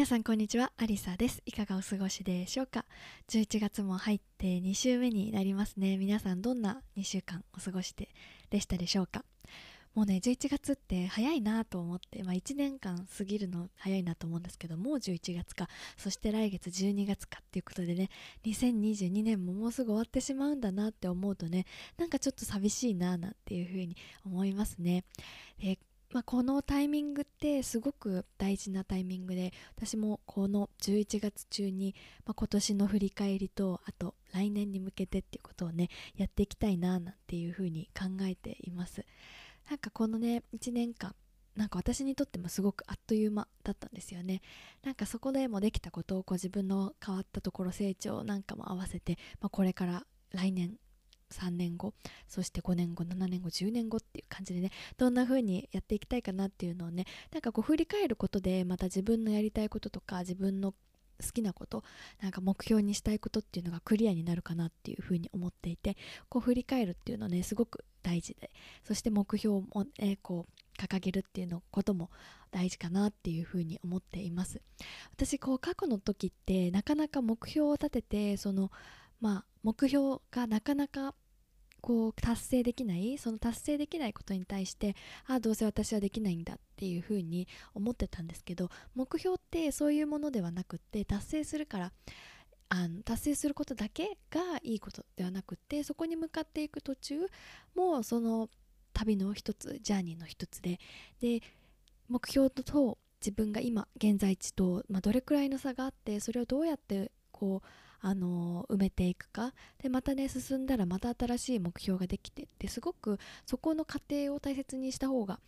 皆さんこんにちはアリサです。いかがお過ごしでしょうか？11月も入って2週目になりますね。皆さんどんな2週間お過ごしででしたでしょうか？もうね11月って早いなと思って、まあ、1年間過ぎるの早いなと思うんですけどもう11月か。そして来月12月かっていうことでね2022年ももうすぐ終わってしまうんだなって思うとねなんかちょっと寂しいななんていうふうに思いますね。でまあ、このタイミングってすごく大事なタイミングで私もこの11月中に、まあ、今年の振り返りとあと来年に向けてっていうことをねやっていきたいななんていうふうに考えています。なんかこのね1年間なんか私にとってもすごくあっという間だったんですよねなんかそこでもできたことをこう自分の変わったところ成長なんかも合わせて、まあ、これから来年3年後そして5年後7年後10年後っていう感じでねどんな風にやっていきたいかなっていうのをねなんかこう振り返ることでまた自分のやりたいこととか自分の好きなことなんか目標にしたいことっていうのがクリアになるかなっていうふうに思っていてこう振り返るっていうのねすごく大事でそして目標も、ね、こう掲げるっていうのことも大事かなっていうふに思っています。私こう過去の時ってなかなか目標を立ててそのまあ目標がなかなかこう達成できないその達成できないことに対してああどうせ私はできないんだっていうふうに思ってたんですけど目標ってそういうものではなくって達成するからあの達成することだけがいいことではなくってそこに向かっていく途中もその旅の一つジャーニーの一つでで目標と自分が今現在地と、まあ、どれくらいの差があってそれをどうやってこうあの埋めていくか。でまたね進んだらまた新しい目標ができて。ってすごくそこの過程を大切にした方が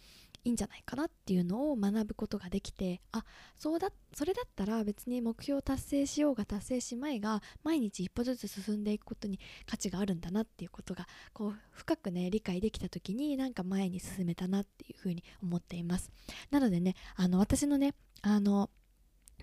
いいんじゃないかなっていうのを学ぶことができて。あそうだそれだったら別に目標を達成しようが達成しまいが毎日一歩ずつ進んでいくことに価値があるんだなっていうことがこう深くね理解できた時になんか前に進めたなっていうふうに思っています。なのでねあの私のねあの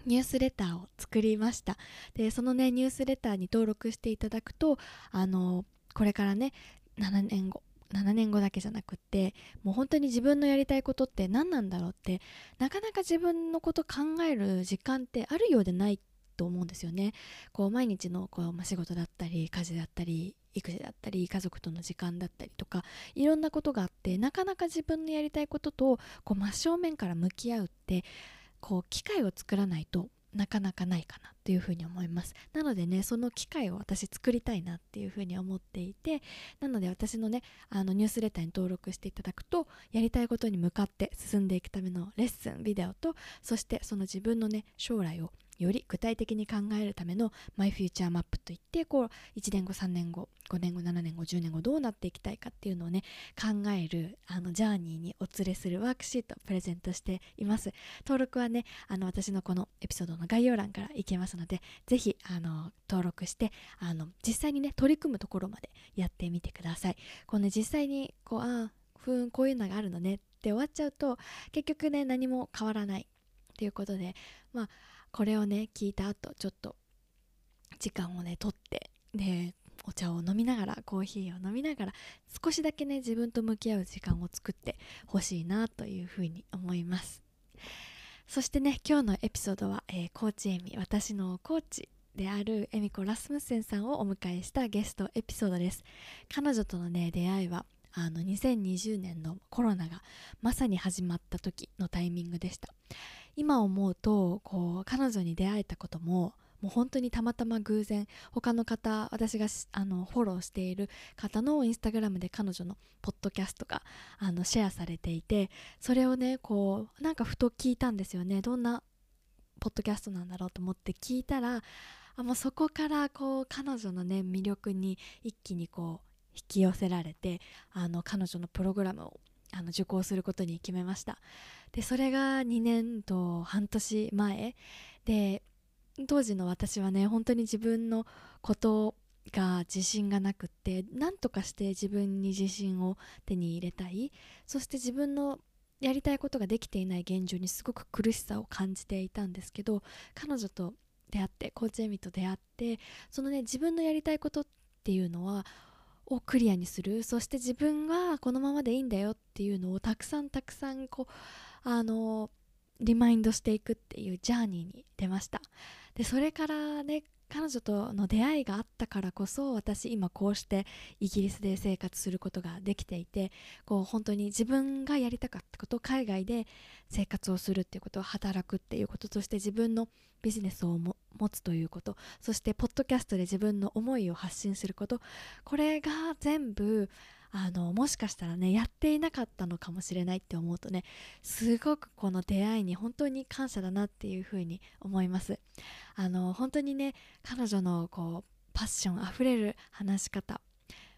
ニュースレターを作りましたでそのねニュースレターに登録していただくとあのこれからね7年後7年後だけじゃなくってもう本当に自分のやりたいことって何なんだろうってなかなか自分のこと考える時間ってあるようでないと思うんですよね。こう毎日のこう、まあ、仕事だったり家事だったり育児だったり家族との時間だったりとかいろんなことがあってなかなか自分のやりたいこととこう真正面から向き合うってこう機会を作らないとなかなかないかなっていうふうに思います。なのでねその機会を私作りたいなっていうふうに思っていてなので私のねあのニュースレターに登録していただくとやりたいことに向かって進んでいくためのレッスンビデオとそしてその自分のね将来をより具体的に考えるためのマイフューチャーマップといってこう1年後3年後5年後7年後10年後どうなっていきたいかっていうのをね考えるあのジャーニーにお連れするワークシートプレゼントしています。登録はねあの私のこのエピソードの概要欄からいけますのでぜひあの登録してあの実際にね取り組むところまでやってみてください。こうね実際にこうああふーんこういうのがあるのねって終わっちゃうと結局ね何も変わらない。っていうことでまあこれをね聞いた後ちょっと時間をねとってでお茶を飲みながらコーヒーを飲みながら少しだけね自分と向き合う時間を作ってほしいなというふうに思います。そしてね今日のエピソードは、えー、コーチエミ私のコーチであるエミコ・ラスムセンさんをお迎えしたゲストエピソードです。彼女とのね出会いはあの2020年のコロナがまさに始まった時のタイミングでした。今思うとこう彼女に出会えたことももう本当にたまたま偶然他の方私があのフォローしている方のインスタグラムで彼女のポッドキャストがあのシェアされていてそれをねこうなんかふと聞いたんですよね。どんなポッドキャストなんだろうと思って聞いたらあもうそこからこう彼女のね魅力に一気にこう引き寄せられてあの彼女のプログラムをあの受講することに決めました。でそれが2年と半年前で当時の私はね本当に自分のことが自信がなくって何とかして自分に自信を手に入れたい。そして自分のやりたいことができていない現状にすごく苦しさを感じていたんですけど彼女と出会ってコーチエミと出会ってそのね自分のやりたいことっていうのはをクリアにする。そして自分はこのままでいいんだよっていうのをたくさんたくさんこうあのリマインドしていくっていうジャーニーに出ました。でそれからね彼女との出会いがあったからこそ私今こうしてイギリスで生活することができていてこう本当に自分がやりたかったこと海外で生活をするっていうことを働くっていうことそして自分のビジネスを持つということそしてポッドキャストで自分の思いを発信することこれが全部あのもしかしたらねやっていなかったのかもしれないって思うとねすごくこの出会いに本当に感謝だなっていうふうに思います。あの本当にね彼女のこうパッションあふれる話し方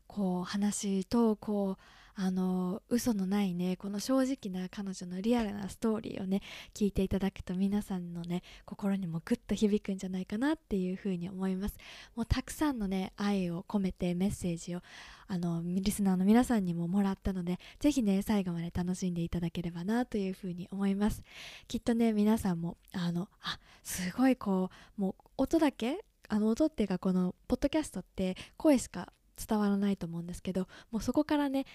こう話とこうあの嘘のないねこの正直な彼女のリアルなストーリーをね聞いていただくと皆さんのね心にもグッと響くんじゃないかなっていうふうに思います。もうたくさんのね愛を込めてメッセージをあのリスナーの皆さんにももらったのでぜひね最後まで楽しんでいただければなというふうに思います。きっとね皆さんもあのあすごいこうもう音だけあの音っていうかこのポッドキャストって声しか伝わらないと思うんですけどもうそこからね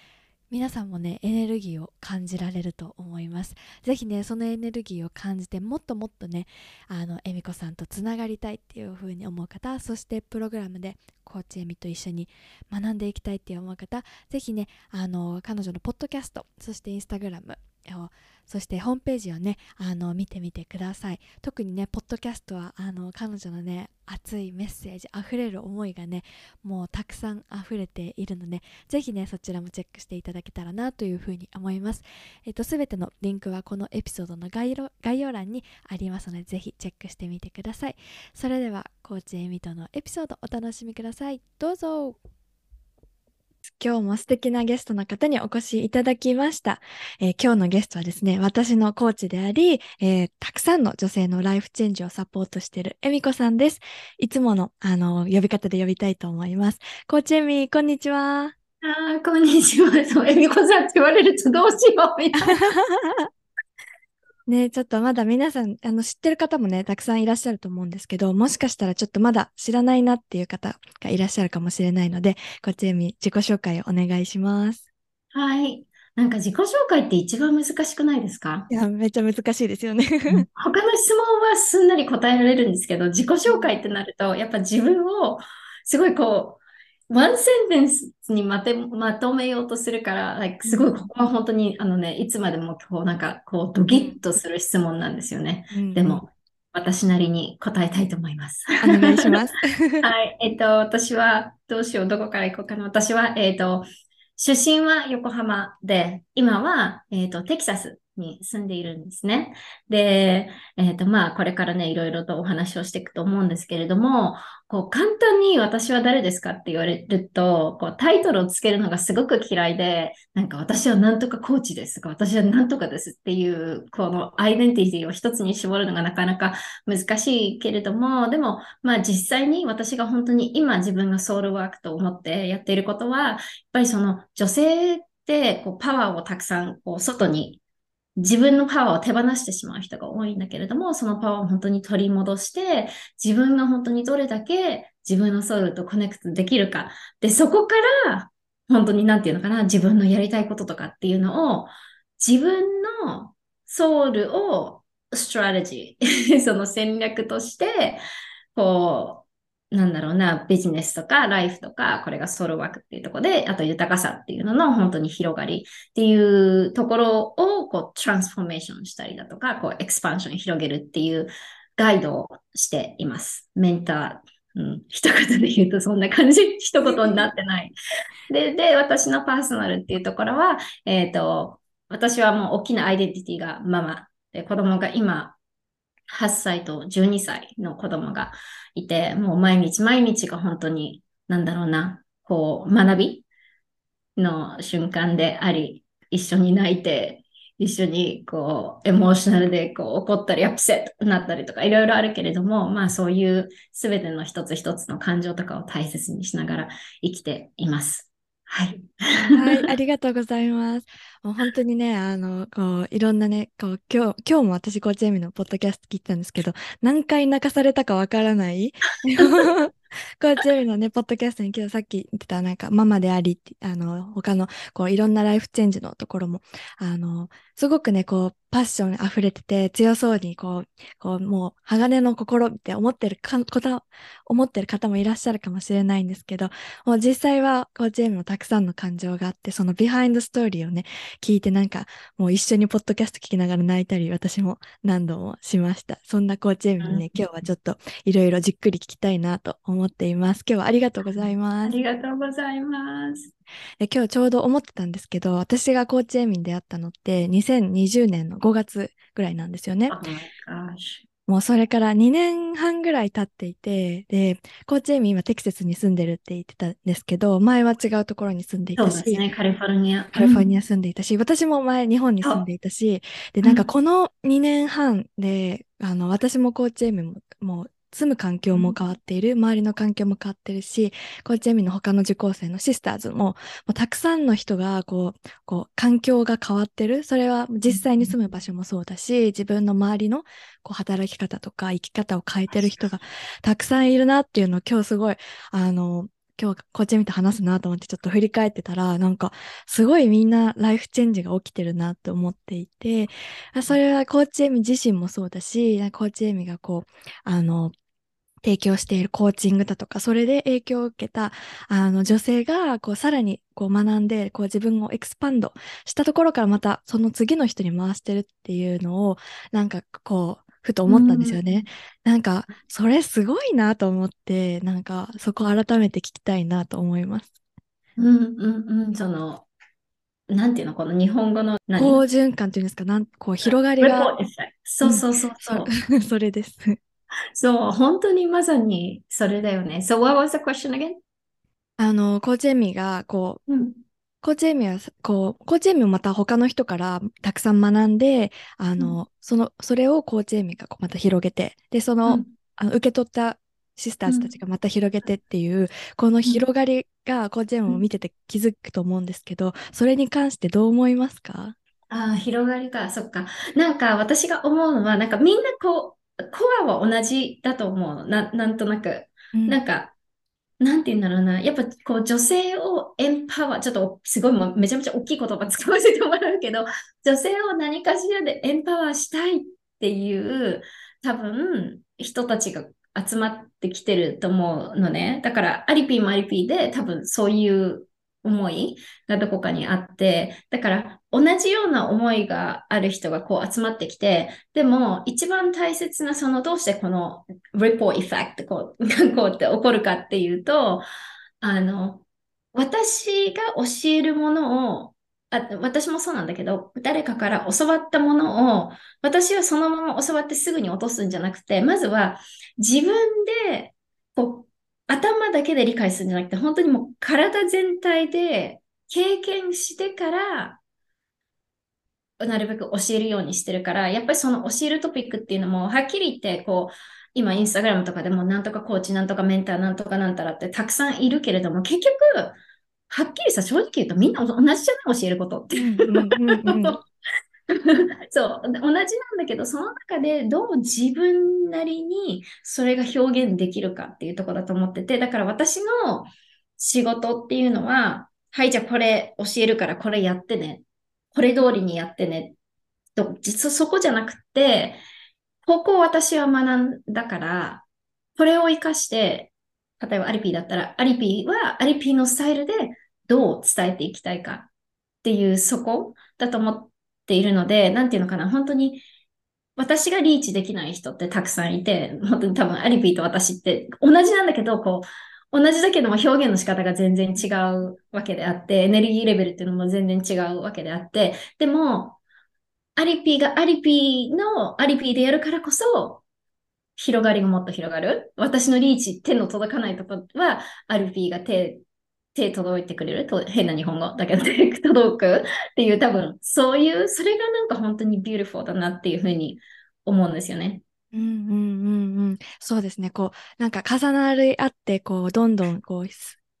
皆さんもねエネルギーを感じられると思います。ぜひねそのエネルギーを感じてもっともっとねあの恵美子さんとつながりたいっていうふうに思う方そしてプログラムでコーチ恵美と一緒に学んでいきたいって思う方是非ねあの彼女のポッドキャストそしてインスタグラムをそしてホームページをねあの見てみてください。特にねポッドキャストはあの彼女のね熱いメッセージあふれる思いがねもうたくさん溢れているのでぜひねそちらもチェックしていただけたらなというふうに思います。えっ、とすべてのリンクはこのエピソードの概要欄にありますのでぜひチェックしてみてください。それではコーチエミとのエピソードお楽しみください。どうぞ。今日も素敵なゲストの方にお越しいただきました。えー、今日のゲストはですね、私のコーチであり、えー、たくさんの女性のライフチェンジをサポートしているエミコさんです。いつもの、あの、呼び方で呼びたいと思います。コーチエミ、こんにちは。あ、こんにちは。そう、エミコさんって言われるとどうしようみたいな。ね、ちょっとまだ皆さん、あの、知ってる方もね、たくさんいらっしゃると思うんですけど、もしかしたらちょっとまだ知らないなっていう方がいらっしゃるかもしれないので、こっちみ自己紹介をお願いします。はい。なんか自己紹介って一番難しくないですか？いや、めっちゃ難しいですよね他の質問はすんなり答えられるんですけど、自己紹介ってなると、やっぱ自分をすごいこう、ワンセンテンスにまてまとめようとするから、like、すごいここは本当にあのね、いつまでもこうなんかこうドギッとする質問なんですよね。うん、でも、私なりに答えたいと思います。お願いします。はい。えっ、と、私は、どうしよう、どこから行こうかな。私は、えっ、と、出身は横浜で、今は、えっ、と、テキサスに住んでいるんですね。で、えっ、ー、と、まあ、これからね、いろいろとお話をしていくと思うんですけれども、こう、簡単に私は誰ですかって言われると、こう、タイトルをつけるのがすごく嫌いで、なんか私はなんとかコーチですとか、私はなんとかですっていう、このアイデンティティを一つに絞るのがなかなか難しいけれども、でも、まあ、実際に私が本当に今自分がソウルワークと思ってやっていることは、やっぱりその女性ってこうパワーをたくさんこう外に自分のパワーを手放してしまう人が多いんだけれども、そのパワーを本当に取り戻して、自分が本当にどれだけ自分のソウルとコネクトできるか。で、そこから、本当になんていうのかな、自分のやりたいこととかっていうのを、自分の soul を strategy、その戦略として、こう、なんだろうな、ビジネスとかライフとか、これが soul work っていうところで、あと豊かさっていうのの本当に広がりっていうところをこう transformation したりだとか、こう expansion 広げるっていうガイドをしています。メンター、うん、一言で言うとそんな感じ、一言になってない。で、で、私のパーソナルっていうところは、えっ、ー、と、私はもう大きなアイデンティティがママで、子供が今8歳と12歳の子供がいて、もう毎日毎日が本当に、なんだろうな、こう、学びの瞬間であり、一緒に泣いて、一緒にこう、エモーショナルでこう怒ったり、アップセットになったりとか、いろいろあるけれども、まあそういう全ての一つ一つの感情とかを大切にしながら生きています。はい。はい、ありがとうございます。もう本当にね、あの、こう、いろんなね、こう、今日、今日も私、コーチエミのポッドキャスト聞いたんですけど、何回泣かされたかわからないコーチエミのね、ポッドキャストに今日さっき言ってた、なんか、ママであり、あの、他の、こう、いろんなライフチェンジのところも、あの、すごくね、こう、パッション溢れてて、強そうに、こう、こう、もう、鋼の心って思ってるか、こと、思ってる方もいらっしゃるかもしれないんですけど、もう実際は、コーチエミもたくさんの感情があって、その behind story をね、聞いてなんか、もう一緒にポッドキャスト聞きながら泣いたり、私も何度もしました。そんなコーチエミにね、今日はちょっといろいろじっくり聞きたいなと思っています。今日はありがとうございます。ありがとうございます。で今日ちょうど思ってたんですけど、私がコーチエミに出会ったのって2020年の5月ぐらいなんですよね。Oh. もうそれから2年半ぐらい経っていて、で、コーチエミ今テキサスに住んでるって言ってたんですけど、前は違うところに住んでいたし、ね、カリフォルニア。カリフォルニア住んでいたし、うん、私も前日本に住んでいたし、で、なんかこの2年半で、あの、私もコーチエミも、もう住む環境も変わっている、周りの環境も変わってるし、コーチエミの他の受講生のシスターズも、もうたくさんの人がこう、こう、環境が変わってる。それは実際に住む場所もそうだし、自分の周りのこう働き方とか生き方を変えてる人がたくさんいるなっていうのを今日すごい、あの、今日コーチエミと話すなと思ってちょっと振り返ってたら、なんかすごいみんなライフチェンジが起きてるなって思っていて、それはコーチエミ自身もそうだし、コーチエミがこう、あの、提供しているコーチングだとか、それで影響を受けた、あの、女性が、こう、さらに、こう、学んで、こう、自分をエクスパンドしたところからまた、その次の人に回してるっていうのを、なんか、こう、ふと思ったんですよね。うん、なんか、それすごいなと思って、なんか、そこ改めて聞きたいなと思います。うんうんうん、その、なんていうの、この日本語の何？好循環っていうんですか、なんこう広がりが。そうそうそうそう。うん、それです。そう、本当にまさにそれだよね。So what was the question again? あの、コーチエミが、こう、うん、コーチエミは、こう、コーチエミもまた他の人からたくさん学んで、あの、うん、その、それをコーチエミがまた広げて、で、その、うん、あの受け取ったシスターズたちがまた広げてっていう、この広がりがコーチエミを見てて気づくと思うんですけど、それに関してどう思いますか？ああ、広がりか、そっか。なんか私が思うのは、なんかみんなこう、コアは同じだと思うな、なんとなく。うん、なんか、なんて言うんだろうな。やっぱこう女性をエンパワー、ちょっとすごいもめちゃめちゃ大きい言葉使わせてもらうけど、女性を何かしらでエンパワーしたいっていう多分人たちが集まってきてると思うのね。だからアリピーもアリピーで多分そういう思いがどこかにあって、だから同じような思いがある人がこう集まってきて、でも一番大切なそのどうしてこの ripple effect こう こうって起こるかっていうと、あの、私が教えるものをあ私もそうなんだけど、誰かから教わったものを、私はそのまま教わってすぐに落とすんじゃなくて、まずは自分でこう頭だけで理解するんじゃなくて、本当にもう体全体で経験してから、なるべく教えるようにしてるから、やっぱりその教えるトピックっていうのも、はっきり言って、こう、今インスタグラムとかでもなんとかコーチ、なんとかメンター、なんとかなんたらってたくさんいるけれども、結局、はっきりさ、正直言うとみんな同じじゃない教えることって。そう、同じなんだけど、その中でどう自分なりにそれが表現できるかっていうところだと思ってて、だから私の仕事っていうのは、はい、じゃあこれ教えるからこれやってね。これ通りにやってね。と、実はそこじゃなくて、ここを私は学んだから、これを活かして、例えばアリピーだったら、アリピーはアリピーのスタイルでどう伝えていきたいかっていうそこだと思っているので、なんていうのかな、本当に私がリーチできない人ってたくさんいて、本当に多分アリピーと私って同じなんだけど、こう、同じだけども表現の仕方が全然違うわけであって、エネルギーレベルっていうのも全然違うわけであって、でも、アリピーがアリピーのアリピーでやるからこそ、広がりがもっと広がる。私のリーチ、手の届かないところは、アリピーが手手届いてくれると変な日本語だけど手届くっていう多分そういうそれがなんか本当に beautiful だなっていうふうに思うんですよね。うんうんうんうん。そうですね。こう、なんか重なり合って、こう、どんどん、こう、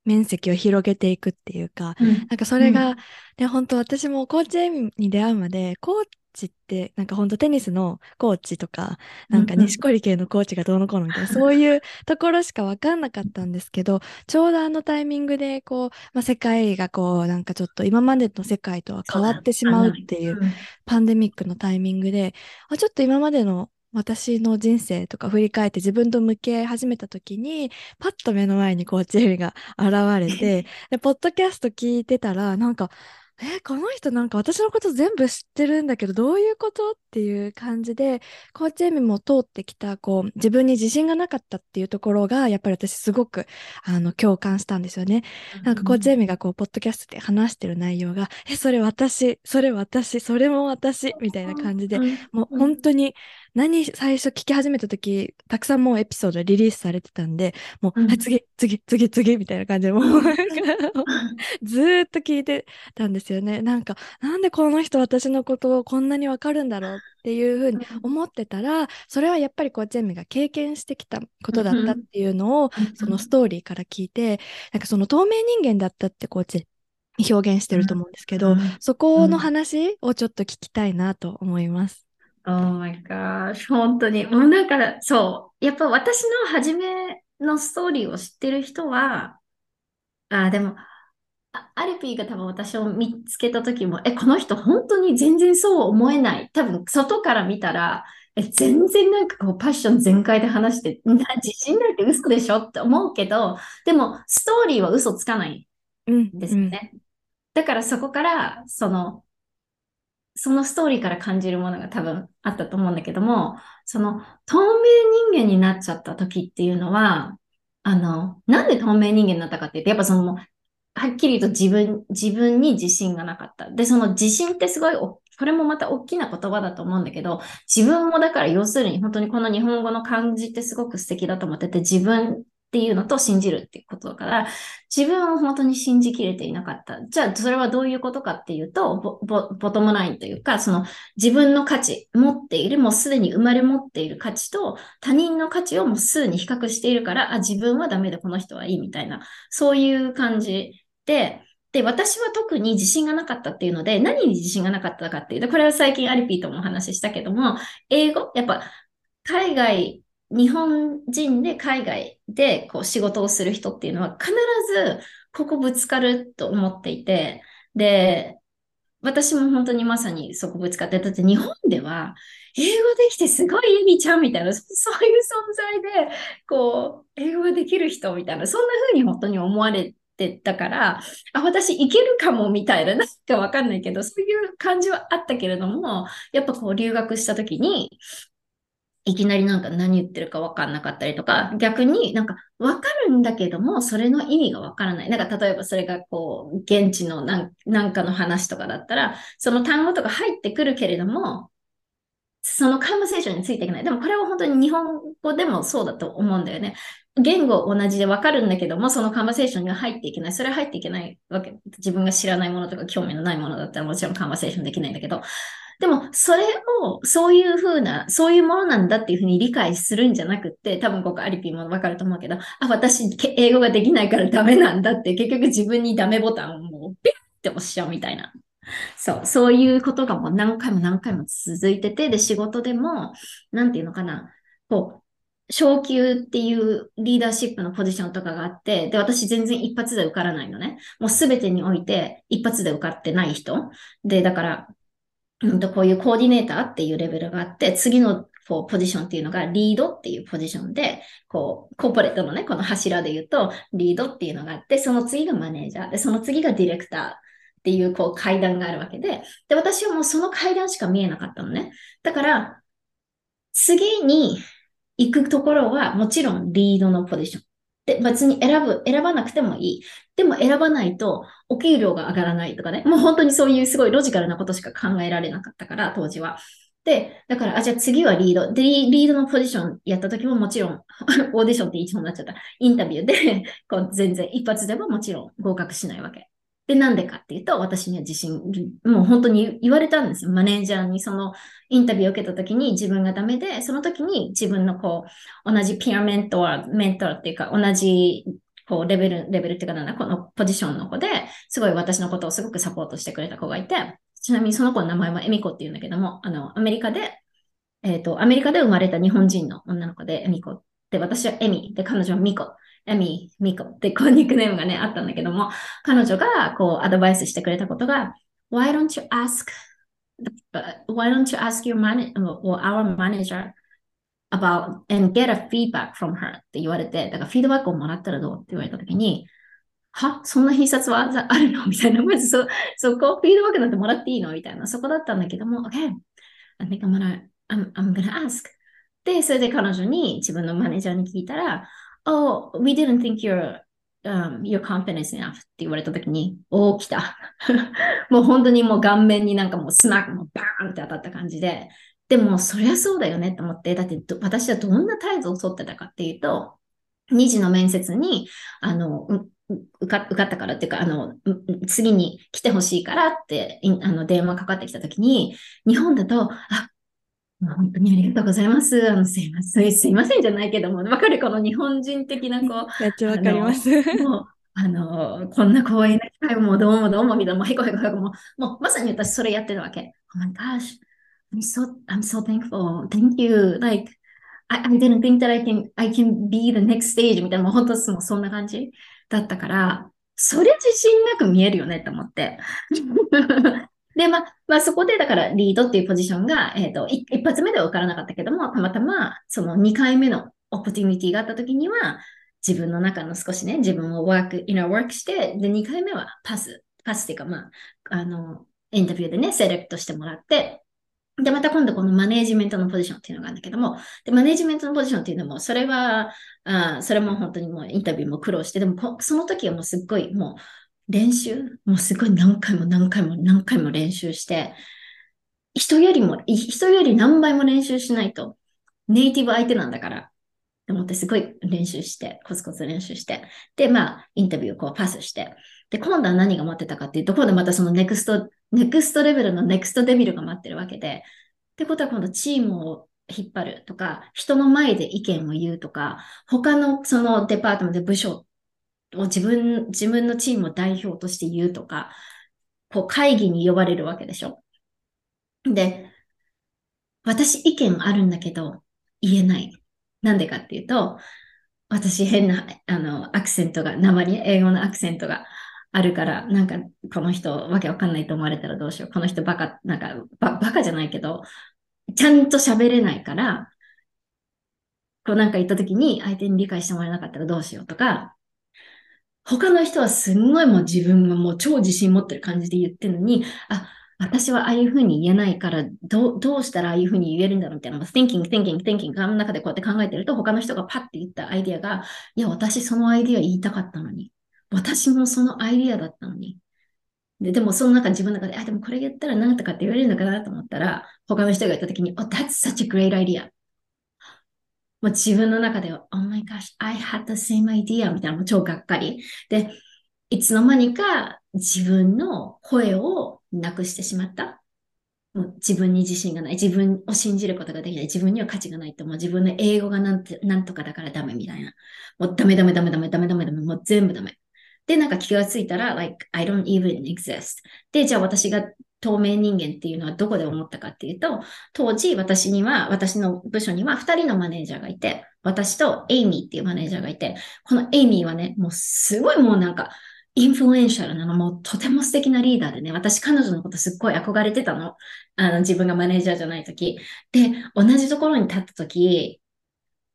面積を広げていくっていうか、うん、なんかそれが、うん、で、本当私もコーチに出会うまで、コーチって、なんか本当テニスのコーチとか、なんか西堀系のコーチがどうのこうのみたいな、そういうところしかわかんなかったんですけど、ちょうどあのタイミングで、こう、まあ、世界がこう、なんかちょっと今までの世界とは変わってしまうっていうパンデミックのタイミングで、あちょっと今までの私の人生とか振り返って自分と向き合い始めた時に、パッと目の前にコーチエミが現れて、で、ポッドキャスト聞いてたら、なんか、え、この人なんか私のこと全部知ってるんだけど、どういうこと？っていう感じで、コーチエミも通ってきた、こう、自分に自信がなかったっていうところが、やっぱり私すごく、あの、共感したんですよね。なんかコーチエミがこう、ポッドキャストで話してる内容が、え、それ私、それ私、それも私、みたいな感じで、もう本当に、何最初聞き始めた時、たくさんもうエピソードリリースされてたんで、もう、うん、次、次、次、次、みたいな感じで、もう、ずーっと聞いてたんですよね。なんか、なんでこの人私のことをこんなにわかるんだろうっていうふうに思ってたら、それはやっぱりこう、ジェミが経験してきたことだったっていうのを、そのストーリーから聞いて、なんかその透明人間だったってこう、表現してると思うんですけど、そこの話をちょっと聞きたいなと思います。Oh my gosh, 本当に。もうだから、そう。やっぱ私の初めのストーリーを知ってる人は、あ、でも、アルピーが多分私を見つけた時も、え、この人本当に全然そう思えない。多分外から見たら、え、全然なんかこうパッション全開で話して、な自信ないって嘘でしょって思うけど、でもストーリーは嘘つかないんですよね。うんうん、だからそこから、その、そのストーリーから感じるものが多分あったと思うんだけども、その透明人間になっちゃった時っていうのは、あの、なんで透明人間になったかって言って、やっぱその、はっきり言うと自分、自分に自信がなかった。で、その自信ってすごい、これもまた大きな言葉だと思うんだけど、自分もだから要するに本当にこの日本語の漢字ってすごく素敵だと思ってて、自分っていうのと信じるっていうことだから、自分を本当に信じきれていなかった。じゃあ、それはどういうことかっていうと、ボボトムラインというか、その自分の価値、持っている、もうすでに生まれ持っている価値と他人の価値をもうすでに比較しているから、あ、自分はダメでこの人はいいみたいな、そういう感じで、で、私は特に自信がなかったっていうので、何に自信がなかったかっていうと、これは最近アリピーともお話ししたけども、英語、やっぱ海外日本人で海外でこう仕事をする人っていうのは必ずここぶつかると思っていて、で、私も本当にまさにそこぶつかって、だって日本では英語できてすごいエミちゃんみたいな、そういう存在で、こう、英語ができる人みたいな、そんな風に本当に思われてたから、あ、私いけるかもみたいな、なんかわかんないけど、そういう感じはあったけれども、やっぱこう留学した時に、いきなりなんか何言ってるか分かんなかったりとか、逆になんか分かるんだけども、それの意味が分からない。なんか例えばそれがこう、現地のなんなんかの話とかだったら、その単語とか入ってくるけれども、そのカンバセーションについていけない。でもこれは本当に日本語でもそうだと思うんだよね。言語同じで分かるんだけども、そのカンバセーションには入っていけない。それは入っていけないわけ。自分が知らないものとか興味のないものだったらもちろんカンバセーションできないんだけど、でも、それを、そういうふうな、そういうものなんだっていうふうに理解するんじゃなくって、多分ここアリピーもわかると思うけど、あ、私、英語ができないからダメなんだって、結局自分にダメボタンをもう、ピッって押しちゃうみたいな。そう、そういうことがもう何回も何回も続いてて、で、仕事でも、なんていうのかな、こう、昇級っていうリーダーシップのポジションとかがあって、で、私全然一発で受からないのね。もうすべてにおいて一発で受かってない人。で、だから、うんとこういうコーディネーターっていうレベルがあって、次のこうポジションっていうのがリードっていうポジションで、こう、コーポレートのね、この柱で言うと、リードっていうのがあって、その次がマネージャーで、その次がディレクターっていうこう階段があるわけで、で、私はもうその階段しか見えなかったのね。だから、次に行くところはもちろんリードのポジション。で、別に選ぶ、選ばなくてもいい。でも選ばないとお給料が上がらないとかね。もう本当にそういうすごいロジカルなことしか考えられなかったから、当時は。で、だから、あ、じゃあ次はリード。で、リードのポジションやった時ももちろん、オーディションって一本になっちゃった。インタビューで全然一発でももちろん合格しないわけ。で、なんでかっていうと、私には自信、もう本当に言われたんですよ。マネージャーにそのインタビューを受けた時に自分がダメで、その時に自分のこう、同じピアメントー、メントーっていうか、同じこう、レベル、レベルっていうかなんだ、このポジションの子で、すごい私のことをすごくサポートしてくれた子がいて、ちなみにその子の名前はエミコっていうんだけども、あの、アメリカで、えっ、ー、と、アメリカで生まれた日本人の女の子で、エミコで、私はエミで、彼女はミコ。エミ、ミコってこうニックネームがね、あったんだけども、彼女がこうアドバイスしてくれたことが、Why don't you ask, why don't you ask your manager, our manager about and get a feedback from her って言われて、だからフィードバックをもらったらどうって言われたときに、は？そんな必殺はあるの？みたいな。まずそ、そこ、フィードバックなんてもらっていいの？みたいな。そこだったんだけども、OK, I think I'm gonna, I'm, I'm gonna ask. で、それで彼女に自分のマネージャーに聞いたら、Oh, we didn't think you're, um, you're confident enough って言われたときに、おお、来た。もう本当にもう顔面になんかもうスナックもバーンって当たった感じで、でもそりゃそうだよねと思って、だって私はどんな態度をとってたかっていうと、2次の面接に、あの、受か受かったからっていうか、あの、次に来てほしいからって、あの、電話かかってきたときに、日本だと、あ、本当にありがとうございます。あの、すいません、すいませんじゃないけども、わかるこの日本人的な、こう。めっちゃわかります。もう、あの、こんな光栄な機会もどうもどうもみたいな、もうへこへこへこも、もうまさに私それやってるわけ。Oh my gosh, I'm so, I'm so thankful. Thank you. Like, I, I didn't think that I can, I can be the next stage みたいな、もう本当もうそんな感じだったから、それ自信なく見えるよねって思って。で、まあ、まあ、そこで、だから、リードっていうポジションが、えっ、ー、と、一発目では分からなかったけども、たまたま、その2回目のオプティニティがあった時には、自分の中の少しね、自分をワーク、イナーワークして、で、2回目はパス、パスっていうか、まあ、あの、インタビューでね、セレクトしてもらって、で、また今度このマネージメントのポジションっていうのがあるんだけども、で、マネージメントのポジションっていうのも、それは、あそれも本当にもうインタビューも苦労して、でもその時はもうすっごいもう練習、もうすごい何回も何回も何回も練習して、人よりも、人より何倍も練習しないと、ネイティブ相手なんだから、と思ってすごい練習して、コツコツ練習して、で、まあ、インタビューをこうパスして、で、今度は何が待ってたかっていうと、今度はまたそのネクスト、ネクストレベルのネクストデビルが待ってるわけで、ってことは今度チームを引っ張るとか、人の前で意見を言うとか、他のそのデパートメント、部署を自分、自分のチームを代表として言うとか、こう会議に呼ばれるわけでしょ？で、私意見あるんだけど、言えない。なんでかっていうと、私変な、あの、アクセントが、り、英語のアクセントがあるから、なんか、この人、わけわかんないと思われたらどうしよう。この人バカ、なんか、ババカじゃないけど、ちゃんと喋れないから、こうなんか言った時に相手に理解してもらえなかったらどうしようとか、他の人はすんごいもう自分がもう超自信持ってる感じで言ってるのに、あ、私はああいうふうに言えないから、どどうしたらああいうふうに言えるんだろうみたいな、thinking, thinking, thinking の中でこうやって考えてると、他の人がパッて言ったアイディアが、いや、私そのアイディア言いたかったのに。私もそのアイディアだったのに。ででも、その中自分の中で、あ、でもこれ言ったら何とかって言われるのかなと思ったら、他の人が言った時に、Oh, that's such a great idea. もう自分の中では、Oh my gosh, I had the same idea みたいな、もう超がっかり。で、いつの間にか自分の声をなくしてしまった。もう自分に自信がない。自分を信じることができない。自分には価値がないと。もう自分の英語がなんて、なんとかだからダメみたいな。もうダメダメダメダメダメダメダメ。もう全部ダメ。で、なんか気がついたら、like, I don't even exist. で、じゃあ私が透明人間っていうのはどこで思ったかっていうと、当時私には、私の部署には2人のマネージャーがいて、私とエイミーっていうマネージャーがいて、このエイミーはね、もうすごいもうなんか、 influential なの、もうとても素敵なリーダーでね、私彼女のことすっごい憧れてたの。あの、自分がマネージャーじゃないとき。で、同じところに立ったとき、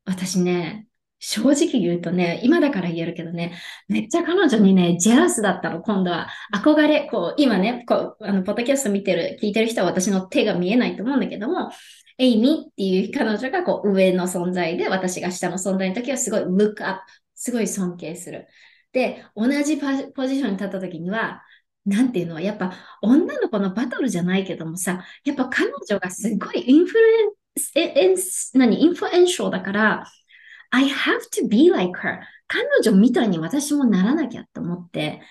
私ね、正直言うとね、今だから言えるけどね、めっちゃ彼女にね、ジェラスだったの、今度は。憧れ、こう、今ね、こう、あの、ポッドキャスト見てる、聞いてる人は私の手が見えないと思うんだけども、エイミーっていう彼女がこう上の存在で、私が下の存在の時はすごい look up、すごい尊敬する。で、同じポジションに立った時には、なんていうのは、やっぱ女の子のバトルじゃないけどもさ、やっぱ彼女がすごいインフルエンス、ええん何、インフルエンシャルだから、I have to be like her. 彼女みたいに私もならなきゃと思って、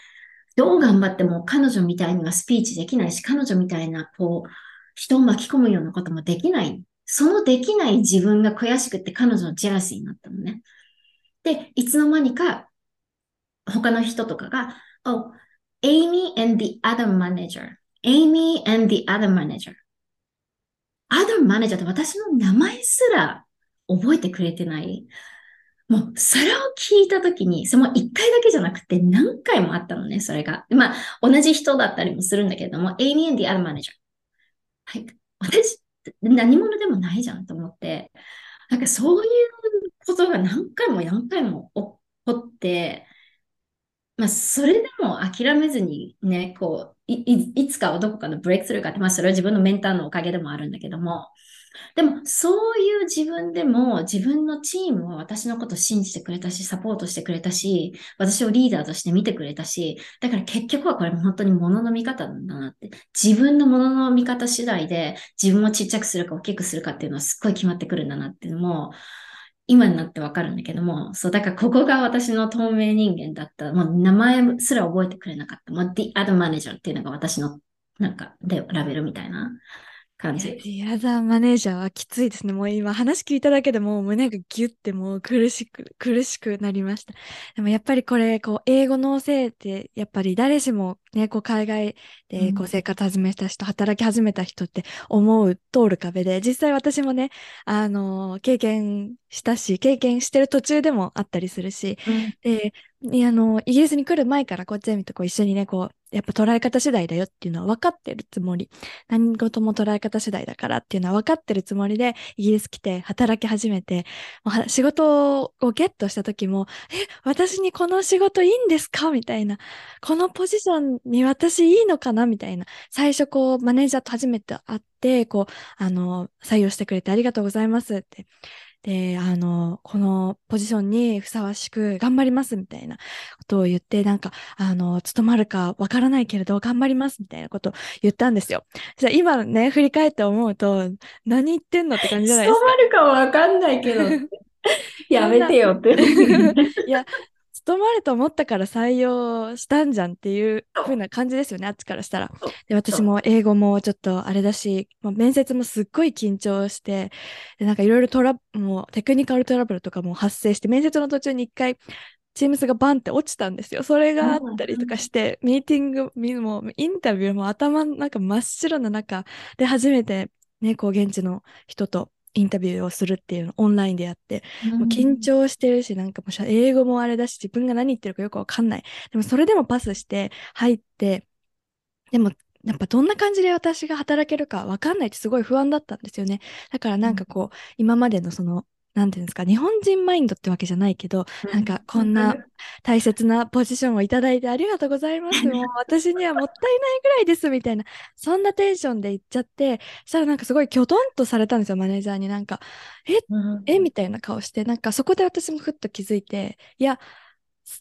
どう頑張っても彼女みたいにはスピーチできないし、彼女みたいな、こう、人を巻き込むようなこともできない。そのできない自分が悔しくて彼女のジェラシーになったのね。で、いつの間にか、他の人とかが、Oh, Amy and the other manager. Amy and the other manager. other manager って私の名前すら覚えてくれてない。もう、それを聞いたときに、その一回だけじゃなくて何回もあったのね、それが。まあ、同じ人だったりもするんだけれども、Amy and the other manager. はい。私、何者でもないじゃんと思って、なんかそういうことが何回も何回も起こって、まあ、それでも諦めずにね、こう、いいつかはどこかのブレイクスルーがあって、まあ、それは自分のメンターのおかげでもあるんだけども、でも、そういう自分でも、自分のチームは私のことを信じてくれたし、サポートしてくれたし、私をリーダーとして見てくれたし、だから結局はこれ本当に物の見方なんだなって。自分の物の見方次第で、自分をちっちゃくするか大きくするかっていうのはすっごい決まってくるんだなっていうのも、今になってわかるんだけども、そう、だからここが私の透明人間だった。もう名前すら覚えてくれなかった。もう The Ad Manager っていうのが私のなんかでラベルみたいな。感じ。リアザーマネージャーはきついですね。もう今話聞いただけでもう胸がギュッてもう苦しく、苦しくなりました。でもやっぱりこれ、こう、英語のせいって、やっぱり誰しもね、こう、海外でこう生活始めた人、うん、働き始めた人って思う通る壁で、実際私もね、あの、経験したし、経験してる途中でもあったりするし、うん、で、あの、イギリスに来る前からこっち見とこう一緒にね、こう、やっぱ捉え方次第だよっていうのは分かってるつもり。何事も捉え方次第だからっていうのは分かってるつもりで、イギリス来て働き始めて、仕事をゲットした時も、え、私にこの仕事いいんですか？みたいな。このポジションに私いいのかな？みたいな。最初こう、マネージャーと初めて会って、こう、あの、採用してくれてありがとうございますって。で、あの、このポジションにふさわしく頑張りますみたいなことを言って、なんか、あの、務まるかわからないけれど頑張りますみたいなことを言ったんですよ。じゃ今ね、振り返って思うと、何言ってんのって感じじゃないですか。務まるかわかんないけど、やめてよって。いや、務まると思ったから採用したんじゃんっていう風な感じですよね、あっちからしたら。で、私も英語もちょっとあれだし、まあ、面接もすっごい緊張して、で、なんかいろいろトラもうテクニカルトラブルとかも発生して、面接の途中に一回、チームスがバンって落ちたんですよ。それがあったりとかして、ミーティング、もインタビューも頭なんか真っ白な中で初めてね、こう現地の人とインタビューをするっていうのをオンラインでやって、もう緊張してるし、なんかもう英語もあれだし、自分が何言ってるかよくわかんない。でもそれでもパスして入って、でもやっぱどんな感じで私が働けるかわかんないってすごい不安だったんですよね。だからなんかこう、今までのそのなんていうんですか、日本人マインドってわけじゃないけど、なんかこんな大切なポジションをいただいてありがとうございます。もう私にはもったいないぐらいですみたいな、そんなテンションで言っちゃって、そしたらなんかすごいきょとんとされたんですよ、マネージャーになんか、え、えみたいな顔して、なんかそこで私もふっと気づいて、いや、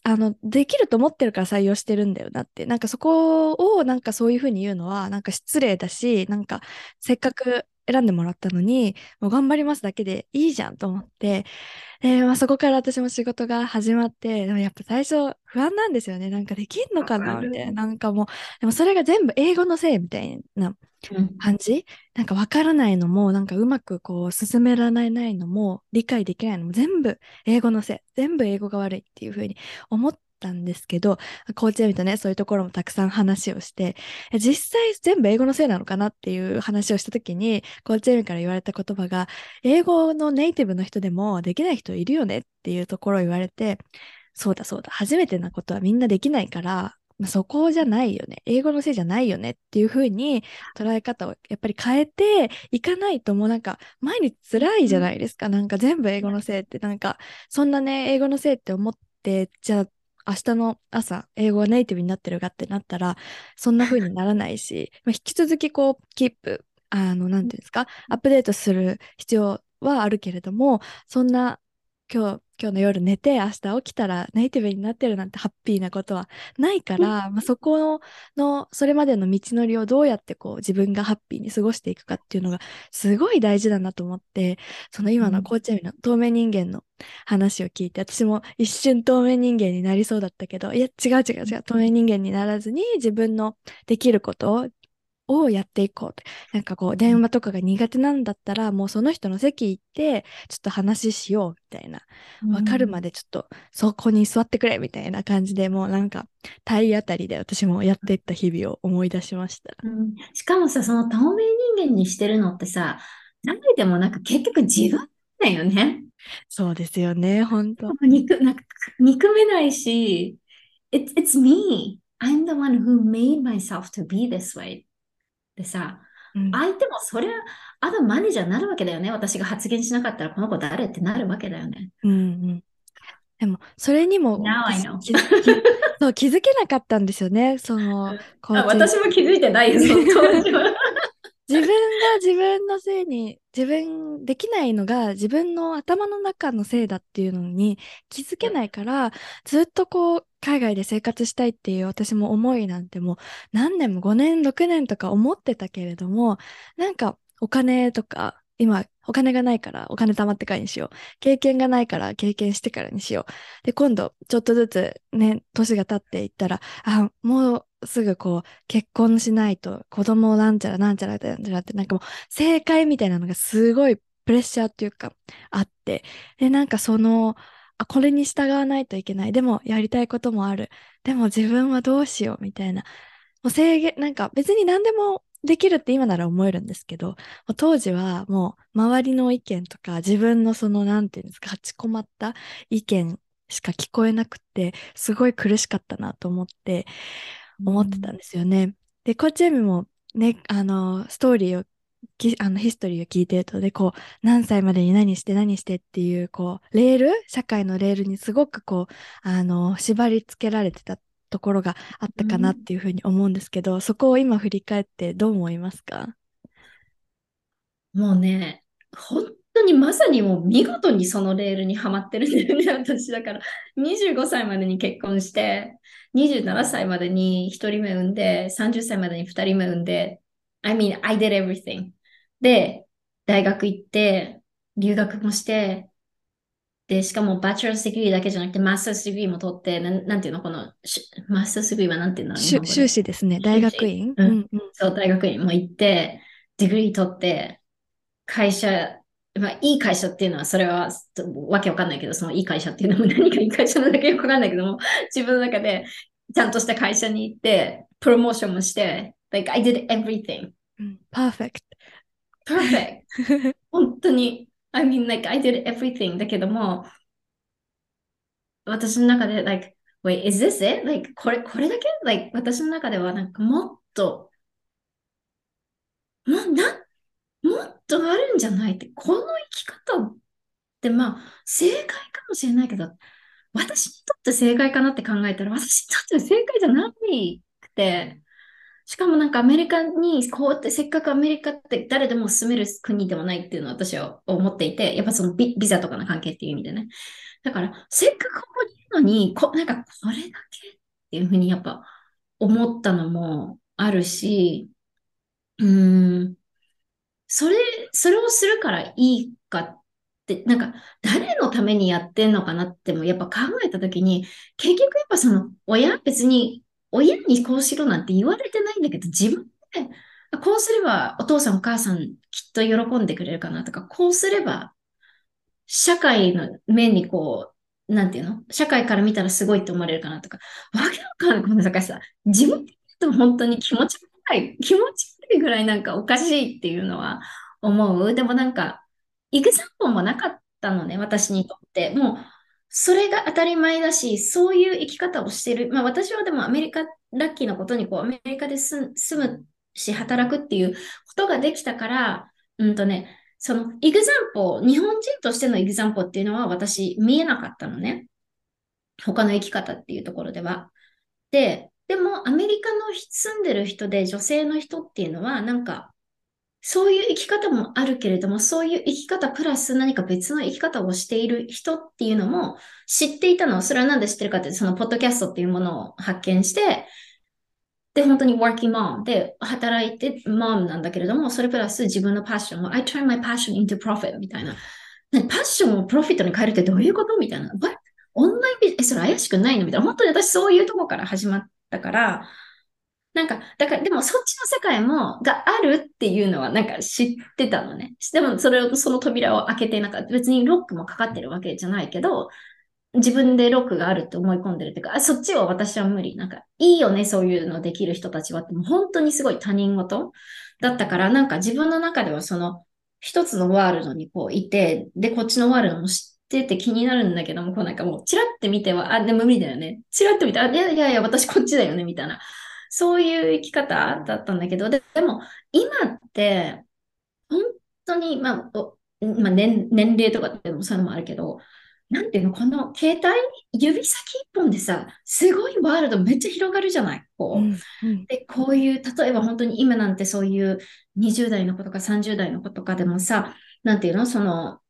あの、できると思ってるから採用してるんだよなって。なんかそこをなんかそういうふうに言うのはなんか失礼だし、なんかせっかく選んでもらったのに、もう頑張りますだけでいいじゃんと思って、で、まあ、そこから私も仕事が始まって、でもやっぱ最初不安なんですよね。なんかできんのかなみたいな。なんかもう、でもそれが全部英語のせいみたいな感じ、うん、なんかわからないのも、なんかうまくこう進められないのも、理解できないのも全部英語のせい。全部英語が悪いっていうふうに思っったんですけど、コーチエミとね、そういうところもたくさん話をして、実際全部英語のせいなのかなっていう話をした時に、コーチエミから言われた言葉が、英語のネイティブの人でもできない人いるよねっていうところを言われて、そうだそうだ、初めてなことはみんなできないから、ま、そこじゃないよね。英語のせいじゃないよねっていう風に捉え方をやっぱり変えていかないともうなんか毎日辛いじゃないですか。なんか全部英語のせいってなんかそんなね、英語のせいって思ってじゃあ明日の朝、英語がネイティブになってるかってなったら、そんな風にならないし、まあ、引き続きこう、キープ、あの、なんていうんですか、アップデートする必要はあるけれども、そんな今日今日の夜寝て明日起きたらネイティブになってるなんてハッピーなことはないから、まあ、そこのそれまでの道のりをどうやってこう自分がハッピーに過ごしていくかっていうのがすごい大事だなと思ってその今のコーチェミの透明人間の話を聞いて私も一瞬透明人間になりそうだったけどいや違う違う違う透明人間にならずに自分のできることををやっていこうって。なんかこう、電話とかが苦手なんだったら、もうその人の席行って、ちょっと話しようみたいな。わかるまでちょっと、そこに座ってくれみたいな感じでもうなんか、体当たりで私もやっていった日々を思い出しました。うんしかもさ、その透明人間にしてるのってさ、誰でもなく結局自分だよね。そうですよね、本当憎、なんか憎めないし、it's, it's me. I'm the one who made myself to be this way. でさ、うん相手もそれは、あのマネージャーになるわけだよね。私が発言しなかったらこの子誰ってなるわけだよね。うんうん。でも、それにも そう気づけなかったんですよね。その、私も気づいてない。自分が自分のせいに、自分できないのが自分の頭の中のせいだっていうのに気づけないから、ずっとこう、海外で生活したいっていう私も思いなんてもう何年も5年、6年とか思ってたけれども、なんかお金とか、今お金がないからお金貯まってからにしよう。経験がないから経験してからにしよう。で、今度ちょっとずつね、年が経っていったら、あ、もうすぐこう、結婚しないと子供なんちゃらなんちゃらなんちゃらってなんかもう正解みたいなのがすごいプレッシャーっていうかあってでなんかそのあこれに従わないといけない。でもやりたいこともある。でも自分はどうしよう。みたいな。もう制限なんか別に何でもできるって今なら思えるんですけど。当時はもう周りの意見とか自分のそのなんていうんですか勝ち困った意見しか聞こえなくてすごい苦しかったなと思って思ってたんですよね。で、コーチエミもね、あの、ストーリーを、あの、ヒストリーを聞いてると、で、こう、何歳までに何して何してっていう、こう、レール社会のレールにすごくこう、あの、縛り付けられてたところがあったかなっていうふうに思うんですけど、そこを今振り返ってどう思いますか？もうね、本当にまさにもう見事にそのレールにはまってるんだよね、私だから。25歳までに結婚して、27歳までに1人目産んで、30歳までに2人目産んで、I mean, I did everything. で、大学行って、留学もして、で、しかも bachelor's degree だけじゃなくて、 master's degree も取って、なん、なんていうの、この、し master's degree はなんていうの日修士ですね。大学院？うんうんうん。そう、大学院も行って、 degree 取って、会社、まあ、いい会社っていうのは、それはわけわかんないけど、そのいい会社っていうのも 何かいい会社なだけよくわかんないけども、自分の中でちゃんとした会社に行って、 promotion もして、like, I did everything. Perfect. ト。本当に。I mean, like, I did everything. だけども、私の中で、like, wait, is this it? Like, これ、これだけ ?like, 私の中では、なんかもっと、もうな、もっとあるんじゃないって、この生き方って、まあ、正解かもしれないけど、私にとって正解かなって考えたら、私にとっては正解じゃなくて、しかもなんかアメリカにこうってせっかくアメリカって誰でも住める国でもないっていうのを私は思っていて、やっぱそのビ、ザとかの関係っていう意味でね。だからせっかくここにいるのに、こ、なんかこれだけっていうふうにやっぱ思ったのもあるし、うーん、それ、それをするからいいかって、なんか誰のためにやってんのかなってもやっぱ考えたときに、結局やっぱその親別に親にこうしろなんて言われてないんだけど、自分で、こうすればお父さんお母さんきっと喜んでくれるかなとか、こうすれば社会の面にこう、なんていうの？社会から見たらすごいって思われるかなとか、わけわかんない。ごめんなさ、自分で言うと本当に気持ち悪い、気持ち悪いぐらいなんかおかしいっていうのは思う。でもなんか、エグザンポもなかったのね、私にとって。もう、それが当たり前だし、そういう生き方をしてる。まあ私はでもアメリカ、ラッキーなことにこうアメリカで住むし、働くっていうことができたから、うんとね、そのエグザンポ、日本人としてのエグザンポっていうのは私見えなかったのね。他の生き方っていうところでは。で、でもアメリカの住んでる人で女性の人っていうのはなんか、そういう生き方もあるけれども、そういう生き方プラス何か別の生き方をしている人っていうのも知っていたの。それはなんで知ってるかって、そのポッドキャストっていうものを発見して、で、本当に working mom で働いて mom なんだけれども、それプラス自分のパッションを I turn my passion into profit みたいな。パッションをプロフィットに変えるってどういうことみたいな。オンラインビジネス、それ怪しくないのみたいな。本当に私そういうとこから始まったから、なんか、だから、でもそっちの世界も、があるっていうのはなんか知ってたのね。でもそれを、その扉を開けてなんか別にロックもかかってるわけじゃないけど、自分でロックがあるって思い込んでるっていうか、あそっちは私は無理。なんか、いいよね、そういうのできる人たちはって、もう本当にすごい他人事だったから、なんか自分の中ではその、一つのワールドにこういて、で、こっちのワールドも知ってて気になるんだけども、こうなんかもう、チラって見ては、あ、でも無理だよね。チラって見て、あ、いやいやいや、私こっちだよね、みたいな。そういう生き方だったんだけど、ででも、今って、本当に、まあ、まあ、年年齢とかでもそういうのもあるけど、なんていうの、この携帯、指先一本でさ、すごいワールドめっちゃ広がるじゃない？こう、うんうん、で、こういう、例えば本当に今なんてそういう20代の子とか30代の子とかでもさ、なんていうの、その、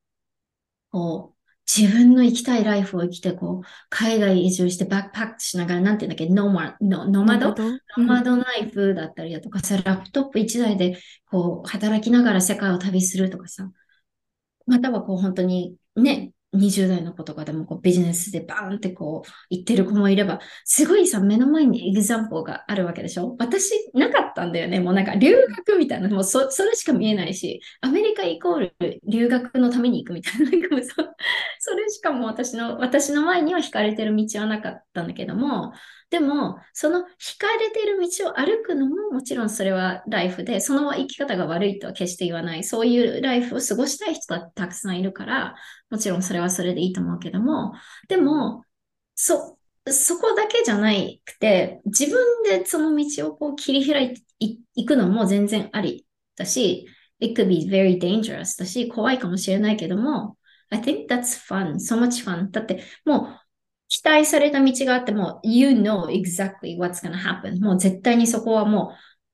こう、自分の生きたいライフを生きて、こう、海外移住してバックパックしながら、なんていうんだっけ、ノマノノマド？ノマド？ライフだったりだとかさ、ラップトップ1台で、こう、働きながら世界を旅するとかさ、またはこう、本当にね、20代の子とかでもこうビジネスでバーンってこう言ってる子もいれば、すごいさ、目の前にエグザンポーがあるわけでしょ？私、なかったんだよね。もうなんか留学みたいな、もうそれしか見えないし、アメリカイコール留学のために行くみたいな、なんかそそれしかも私の、私の前には惹かれてる道はなかったんだけども、でも、その惹かれている道を歩くのももちろんそれはライフで、その生き方が悪いとは決して言わない。そういうライフを過ごしたい人がたくさんいるから、もちろんそれはそれでいいと思うけども、でも、そ、そこだけじゃなくて、自分でその道をこう切り開いていくのも全然ありだし、it could be very dangerous だし、怖いかもしれないけども、I think that's fun, so much fun. だってもう期待された道があっても、you know exactly what's gonna happen. もう絶対にそこはも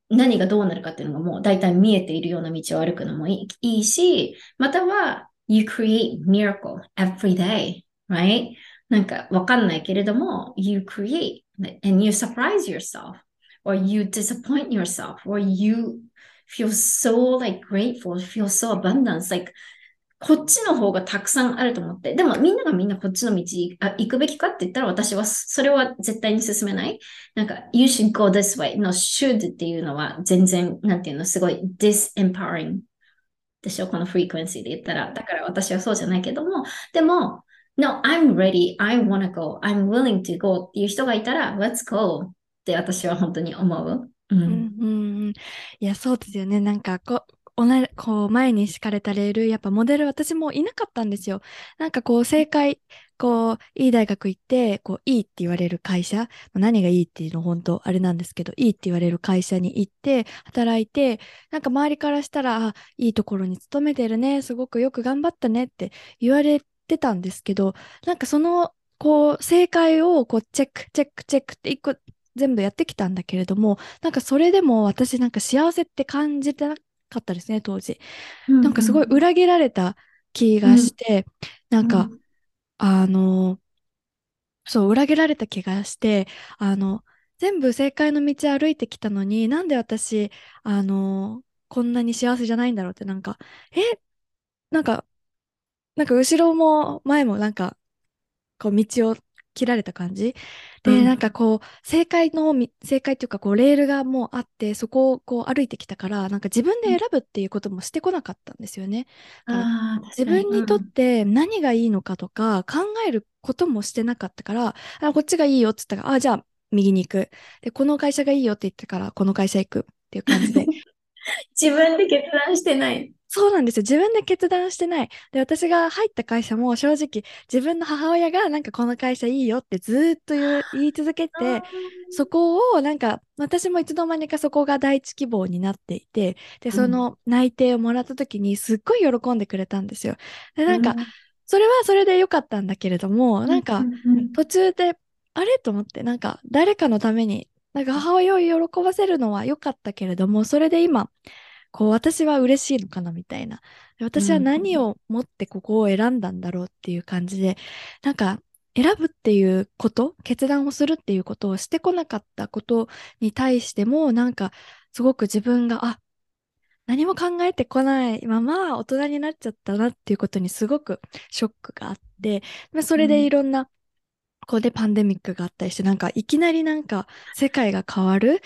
う何がどうなるかっていうのがもう大体見えているような道を歩くのもいいいいし、または you create miracle every day, right? なんかわかんないけれども、you create and you surprise yourself or you disappoint yourself or you feel so like grateful, feel so abundance, like こっちの方がたくさんあると思って。でもみんながみんなこっちの道あ行くべきかって言ったら私はそれは絶対に進めない。なんか、you should go this way の should っていうのは全然、なんていうの、すごい disempowering でしょ？このフリークエンシーで言ったら。だから私はそうじゃないけども、でも、No, I'm ready. I wanna go. I'm willing to go っていう人がいたら、Let's go って私は本当に思う。うん。うん、いや、そうですよね。なんかこ、同じ、こう、前に敷かれたレール、やっぱモデル私もいなかったんですよ。なんかこう、正解、こう、いい大学行って、こう、いいって言われる会社、何がいいっていうの本当、あれなんですけど、いいって言われる会社に行って、働いて、なんか周りからしたら、あ、いいところに勤めてるね、すごくよく頑張ったねって言われてたんですけど、なんかその、こう、正解を、こう、チェック、チェック、チェックって一個全部やってきたんだけれども、なんかそれでも私なんか幸せって感じてなくかったですね、当時。うんうん、なんかすごい裏切られた気がして、うん、なんか、うん、あの、そう、裏切られた気がして、あの、全部正解の道歩いてきたのに、なんで私、あの、こんなに幸せじゃないんだろうって、なんか、え、なんか、なんか後ろも前もなんか、こう道を切られた感じ？で、うん、なんかこう、正解の、正解っていうか、こう、レールがもうあって、そこをこう歩いてきたから、なんか自分で選ぶっていうこともしてこなかったんですよね。自分にとって何がいいのかとか、考えることもしてなかったから、あ、こっちがいいよって言ったら、あ、じゃあ、右に行く。で、この会社がいいよって言ったから、この会社行くっていう感じで。自分で決断してない。そうなんですよ。自分で決断してない。で、私が入った会社も正直、自分の母親がなんかこの会社いいよってずっと言い続けて、そこをなんか、私もいつの間にかそこが第一希望になっていて、で、その内定をもらった時にすっごい喜んでくれたんですよ。で、なんか、それはそれで良かったんだけれども、なんか、途中で、あれ？と思って、なんか、誰かのために、なんか母親を喜ばせるのは良かったけれども、それで今、こう私は嬉しいのかなみたいな。私は何を持ってここを選んだんだろうっていう感じで、なんか選ぶっていうこと、決断をするっていうことをしてこなかったことに対しても、なんかすごく自分が、あ、何も考えてこない。まま大人になっちゃったなっていうことにすごくショックがあって、それでいろんな、ここでパンデミックがあったりして、なんかいきなりなんか世界が変わる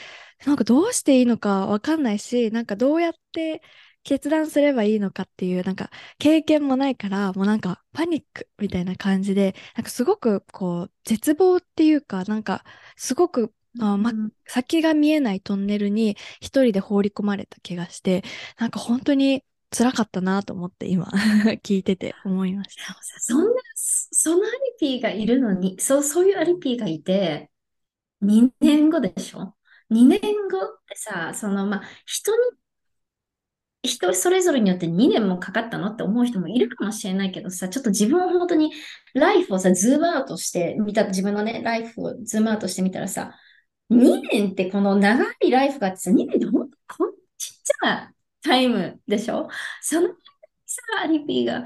なんかどうしていいのかわかんないし、なんかどうやって決断すればいいのかっていう、なんか経験もないから、もうなんかパニックみたいな感じで、なんかすごくこう絶望っていうか、なんかすごくあま、先が見えないトンネルに一人で放り込まれた気がして、なんか本当に辛かったなと思って今 聞いてて思いました。そんな、そのアリピーがいるのに、そう、そういうアリピーがいて、2年後でしょ？?2 年後ってさ、その、まあ、人に人それぞれによって2年もかかったのって思う人もいるかもしれないけどさ、ちょっと自分を本当にライフをさ、 zoom out して見た、自分のね、ライフを zoom out してみたらさ、2年ってこの長いライフがあってさ、2年って本当こんちっちゃなタイムでしょ？そのさ、アリピーが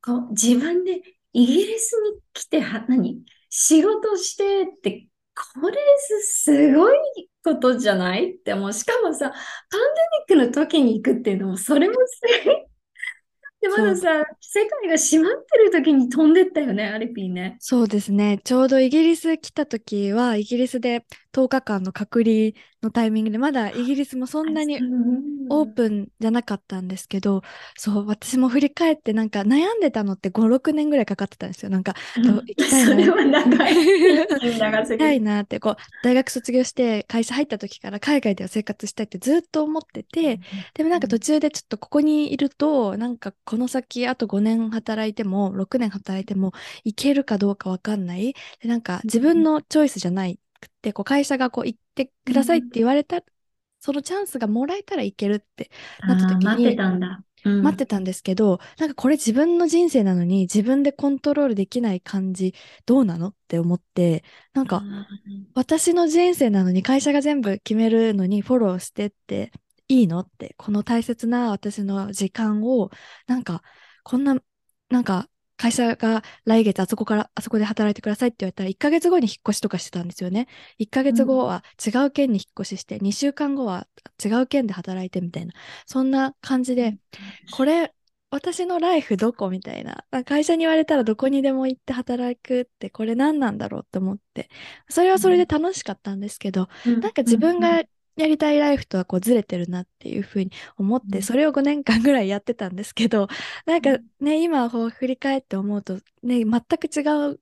こう自分でイギリスに来ては、何？仕事してって、これすごいことじゃない？ってもう、しかもさ、パンデミックの時に行くっていうのも、それもすごい。で、まださ、世界が閉まってる時に飛んでったよね、アリピーね。そうですね。ちょうどイギリス来た時は、イギリスで10日間の隔離のタイミングで、まだイギリスもそんなにオープンじゃなかったんですけど、そう、私も振り返ってなんか悩んでたのって5、6年ぐらいかかってたんですよ。なんか、行きたいな。それは長い。行きたいなって、こう、大学卒業して会社入った時から海外では生活したいってずっと思ってて、でもなんか途中でちょっとここにいると、なんかこの先あと5年働いても、6年働いても、いけるかどうかわかんない。で、なんか自分のチョイスじゃないくて、こう会社がこう行ってくださいって言われた、うん、そのチャンスがもらえたらいけるってなった時に、待ってたんだ。うん、待ってたんですけど、なんかこれ自分の人生なのに自分でコントロールできない感じどうなのって思って、なんか私の人生なのに会社が全部決めるのにフォローしてっていいのって、この大切な私の時間をなんかこんななんか会社が来月あそこから、あそこで働いてくださいって言われたら、1ヶ月後に引っ越しとかしてたんですよね。1ヶ月後は違う県に引っ越しして、2週間後は違う県で働いてみたいな、そんな感じで、これ、私のライフどこみたいな。会社に言われたらどこにでも行って働くってこれ何なんだろうって思って。それはそれで楽しかったんですけど、うん、なんか自分がやりたいライフとはこうずれてるなっていうふうに思って、それを5年間ぐらいやってたんですけど、なんかね、今こう振り返って思うと、ね、全く違う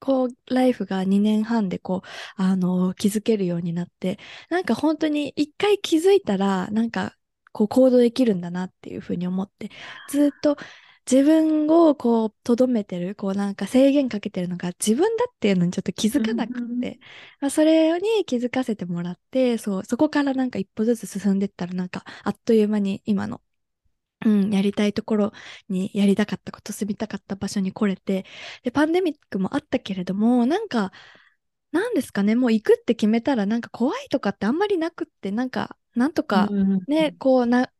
こう、ライフが2年半でこう、あの、気づけるようになって、なんか本当に一回気づいたら、なんか、こう行動できるんだなっていうふうに思って、ずっと自分をこう、とどめてる、こうなんか制限かけてるのが自分だっていうのにちょっと気づかなくて、まあ、それに気づかせてもらって、そう、そこからなんか一歩ずつ進んでったらなんか、あっという間に今のうん、やりたいところにやりたかったこと、住みたかった場所に来れて、で、パンデミックもあったけれども、なんか、なんですかね、もう行くって決めたら、なんか怖いとかってあんまりなくって、なんか、なんとかね、こうな、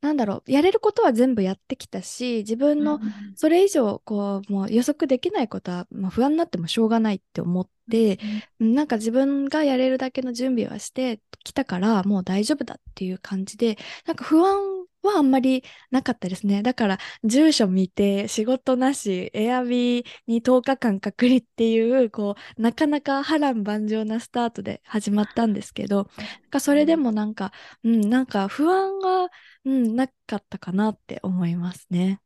なんだろう、やれることは全部やってきたし、自分のそれ以上、こう、もう予測できないことは、まあ、不安になってもしょうがないって思って、うん、なんか自分がやれるだけの準備はしてきたから、もう大丈夫だっていう感じで、なんか不安はあんまりなかったですね。だから、住所見て、仕事なし、エアビーに10日間隔離っていう、こう、なかなか波乱万丈なスタートで始まったんですけど、なんかそれでもなんか、うん、なんか不安は、うん、なかったかなって思いますね。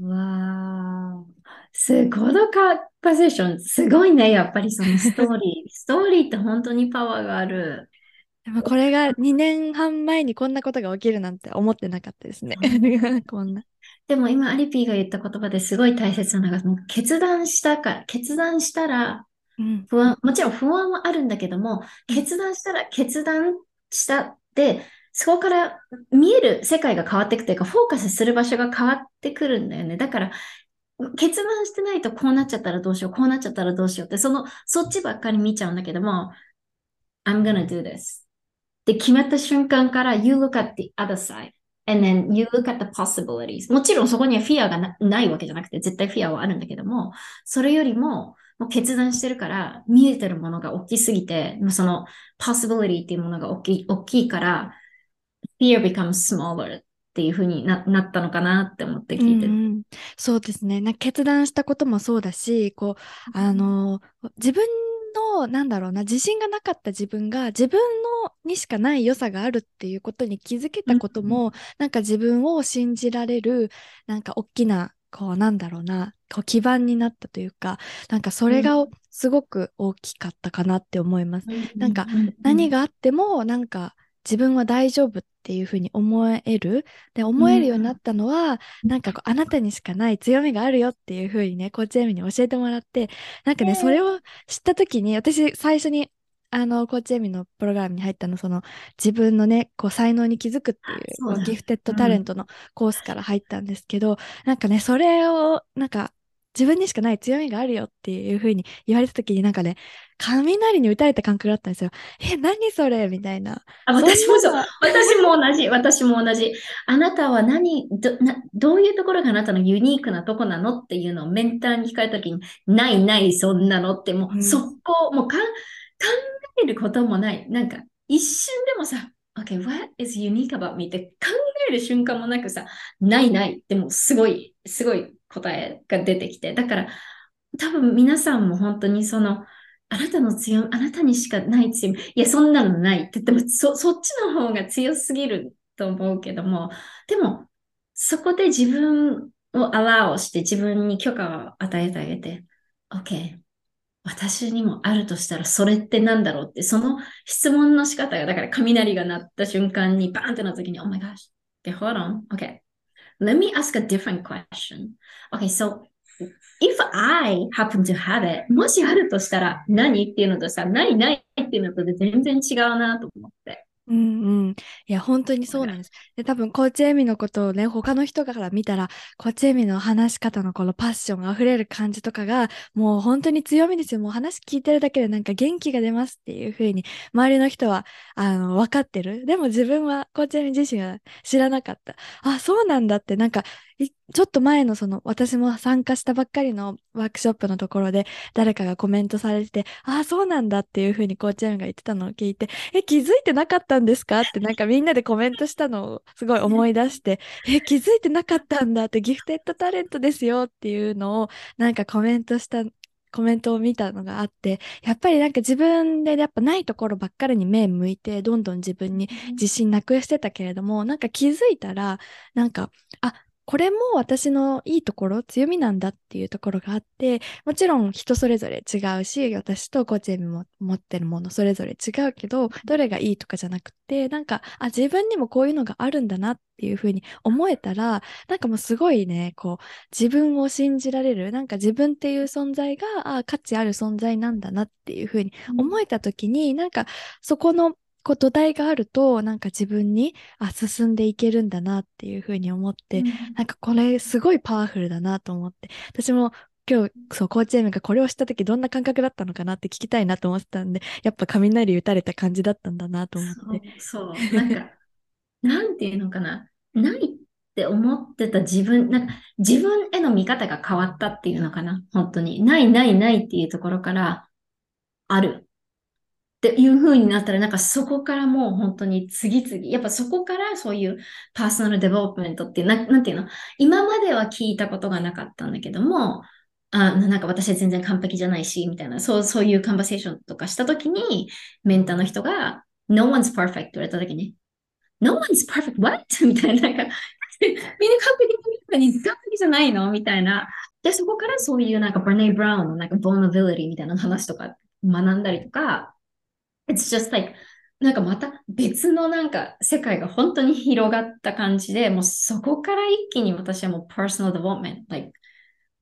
わー。すごいカパセッション。すごいね。やっぱりそのストーリー。ストーリーって本当にパワーがある。でもこれが2年半前にこんなことが起きるなんて思ってなかったですね。こんな。でも今、アリピーが言った言葉ですごい大切なのが、もう決断したか、決断したら不安、うん、もちろん不安はあるんだけども、決断したら決断したって、そこから見える世界が変わっていくというか、フォーカスする場所が変わってくるんだよね。だから、決断してないとこうなっちゃったらどうしよう、こうなっちゃったらどうしようって、その、そっちばっかり見ちゃうんだけども、I'm gonna do this. で、決まった瞬間から You look at the other side. and then you look at the possibilities. もちろんそこにはフィアがなないわけじゃなくて、絶対フィアはあるんだけども、それよりも、もう決断してるから、見えてるものが大きすぎて、その possibility っていうものが大きい大きいから、fear becomes smaller っていうふうにななったのかなって思って聞いてる。うんうん、そうですね。な決断したこともそうだし、こう、あの、自分の、なんだろうな、自信がなかった自分が自分のにしかない良さがあるっていうことに気づけたことも、うん、なんか自分を信じられる、なんか大きな、こう、なんだろうな、こう基盤になったというか、なんかそれがすごく大きかったかなって思います。うん、なんか何があっても、なんか自分は大丈夫っていうふうに思える。で、思えるようになったのは、うん、なんかこう、あなたにしかない強みがあるよっていうふうにね、コーチエミに教えてもらって、なんかね、それを知った時に、私最初にあの、コーチエミのプログラムに入ったの、その、自分のね、こう、才能に気づくっていう、ギフテッドタレントのコースから入ったんですけど、うん、なんかね、それを、なんか、自分にしかない強みがあるよっていう風に言われた時になんかね、雷に打たれた感覚だったんですよ。え、何それ？みたいな。あ、私もそう。私も同じ。私も同じ。あなたは何どな、どういうところがあなたのユニークなとこなのっていうのをメンターに聞かれた時に、ないないそんなのってもう、速攻、もうかん考えることもない。なんか一瞬でもさ、Okay, what is unique about me? って考える瞬間もなくさ、ないないってもうすごい、すごい答えが出てきて。だから、多分皆さんも本当にその、あなたの強み、あなたにしかない強み、いや、そんなのないって言っても、そ、そっちの方が強すぎると思うけども、でも、そこで自分をアラーをして自分に許可を与えてあげて、OK、私にもあるとしたらそれって何だろうって、その質問の仕方が、だから雷が鳴った瞬間にバーンってなった時に、Oh my gosh, okay, hold on, okay. Let me ask a different question. Okay, so if I happen to have it, もしあるとしたら何っていうのとさ、ないないっていうのとで全然違うなと思って。うんうん。いや、本当にそうなんです。で、多分、コーチエミのことをね、他の人から見たら、コーチエミの話し方のこのパッション溢れる感じとかが、もう本当に強みですよ。もう話聞いてるだけでなんか元気が出ますっていう風に、周りの人は、あの、分かってる。でも自分は、コーチエミ自身は知らなかった。あ、そうなんだって、なんか、ちょっと前のその私も参加したばっかりのワークショップのところで誰かがコメントされてて、ああ、そうなんだっていうふうにコーチェンが言ってたのを聞いて、え、気づいてなかったんですか？ってなんかみんなでコメントしたのをすごい思い出して、え、気づいてなかったんだってギフテッドタレントですよっていうのをなんかコメントしたコメントを見たのがあって、やっぱりなんか自分でやっぱないところばっかりに目向いて、どんどん自分に自信なくしてたけれども、なんか気づいたら、なんか、あ、これも私のいいところ、強みなんだっていうところがあって、もちろん人それぞれ違うし、私とコーチェミも持ってるものそれぞれ違うけど、どれがいいとかじゃなくて、なんか、あ、自分にもこういうのがあるんだなっていうふうに思えたら、なんかもうすごいね、こう、自分を信じられる、なんか自分っていう存在が、あ、価値ある存在なんだなっていうふうに思えた時に、うん、なんかそこのこう土台があるとなんか自分にあ進んでいけるんだなっていうふうに思って、うん、なんかこれすごいパワフルだなと思って。私も今日そうコーチエムがこれをした時どんな感覚だったのかなって聞きたいなと思ってたんでやっぱ雷打たれた感じだったんだなと思って。そうそう。なんか なんていうのかな。ないって思ってた自分なんか自分への見方が変わったっていうのかな。本当に。ないないないっていうところからあるっていう風になったら、なんかそこからもう本当に次々、やっぱそこからそういう personal development っていう、ななんていうの、今までは聞いたことがなかったんだけども、あなんか私は全然完璧じゃないし、みたいな、そう、そういう conversation とかしたときに、メンターの人が、No one's perfect って言われたときに、No one's perfect, what? みたいな、なんか、みんな完璧に完璧じゃないの？みたいな。で、そこからそういうなんか、バネイ・ブラウンのなんか、ボーナビリティみたいな話とか学んだりとか、It's just like なんかまた別のなんか世界が本当に広がった感じで、もうそこから一気に私はもう personal development, like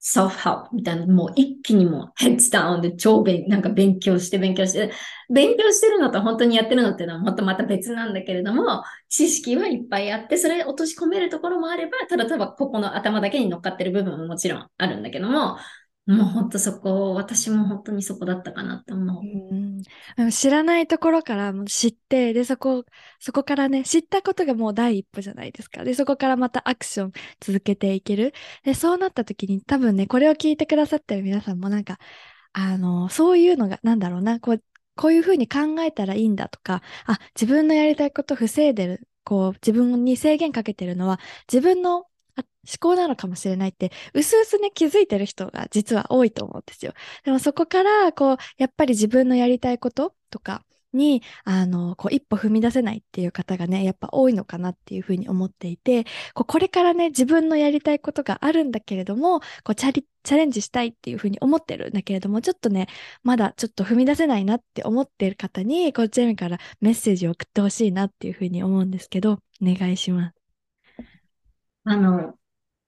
self-help みたいな、もう一気にもう heads down で超勉なんか勉強して勉強して、勉強してるのと本当にやってるのっていうのはもっとまた別なんだけれども、知識はいっぱいあって、それ落とし込めるところもあれば、ただただここの頭だけに乗っかってる部分ももちろんあるんだけども、もう本当そこ、私も本当にそこだったかなと思う。うん知らないところからも知って、で、そこ、そこからね、知ったことがもう第一歩じゃないですか。で、そこからまたアクション続けていける。で、そうなった時に多分ね、これを聞いてくださってる皆さんもなんか、あの、そういうのが、なんだろうな、こう、こういうふうに考えたらいいんだとか、あ、自分のやりたいこと防いでる、こう、自分に制限かけてるのは、自分の思考なのかもしれないって、うすうすね、気づいてる人が実は多いと思うんですよ。でもそこから、こう、やっぱり自分のやりたいこととかに、あの、こう、一歩踏み出せないっていう方がね、やっぱ多いのかなっていうふうに思っていて、こう、これからね、自分のやりたいことがあるんだけれども、こう、チャリ、チャレンジしたいっていうふうに思ってるんだけれども、ちょっとね、まだちょっと踏み出せないなって思っている方に、こう、ジェミからメッセージを送ってほしいなっていうふうに思うんですけど、お願いします。あの、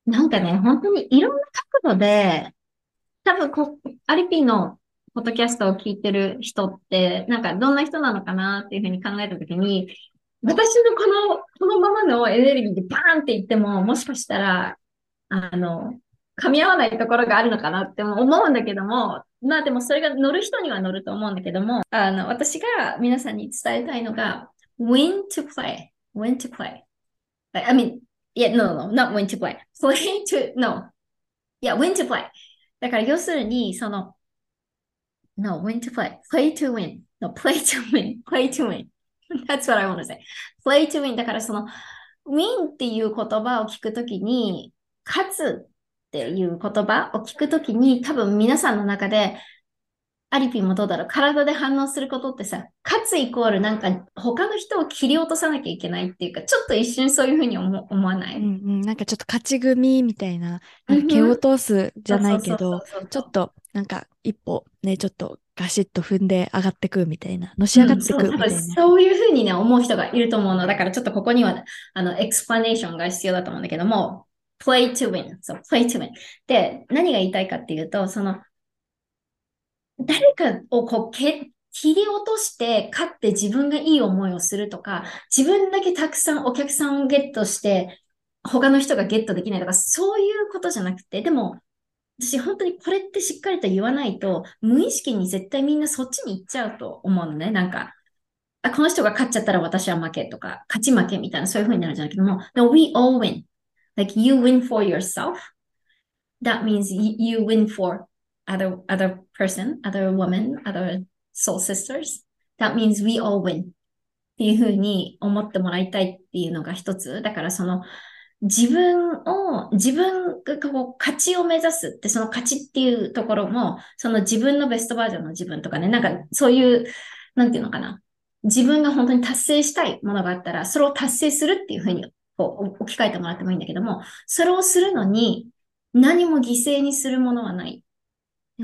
なんかね、本当にいろんな角度で、多分こ、アリピのポッドキャストを聞いてる人って、なんかどんな人なのかなっていうふうに考えたときに、私のこの、このままのエネルギーでバーンって言っても、もしかしたら、あの、噛み合わないところがあるのかなって思うんだけども、まあでもそれが乗る人には乗ると思うんだけども、あの、私が皆さんに伝えたいのが、when to play, when to play. I mean, yeah, no, no, not when to play. Play to, no. Yeah, when to play. だから要するに、その、no, when to play. Play to win. No, play to win. Play to win. That's what I want to say. Play to win. だからその、win っていう言葉を聞くときに、勝つっていう言葉を聞くときに、多分皆さんの中で、アリピンもどうだろう？体で反応することってさ、勝つイコールなんか他の人を切り落とさなきゃいけないっていうか、ちょっと一瞬そういうふうに思思わない、うんうん、なんかちょっと勝ち組みたいな、なんか蹴落とすじゃないけど、ちょっとなんか一歩ね、ちょっとガシッと踏んで上がってくみたいな、のし上がってくみたいな。うんそうそういうふうにね、思う人がいると思うの。だからちょっとここには、あの、エクスプラネーションが必要だと思うんだけども、play to win. そう、play to win. で、何が言いたいかっていうと、その、誰かをこう、け切り落として勝って自分がいい思いをするとか、自分だけたくさんお客さんをゲットして、他の人がゲットできないとか、そういうことじゃなくて、でも、私本当にこれってしっかりと言わないと、無意識に絶対みんなそっちに行っちゃうと思うのね。なんか、あ、この人が勝っちゃったら私は負けとか、勝ち負けみたいなそういう風になるんじゃないけども、No, we all win. Like you win for yourself. That means you win for other, other person, other woman, other soul sisters. That means we all win. っていう風に思ってもらいたいっていうのが一つ。だからその、自分を、自分がこう勝ちを目指すって、その勝ちっていうところも、その自分のベストバージョンの自分とかね、なんかそういう、なんていうのかな。自分が本当に達成したいものがあったら、それを達成するっていうふうにこう置き換えてもらってもいいんだけども、それをするのに何も犠牲にするものはない。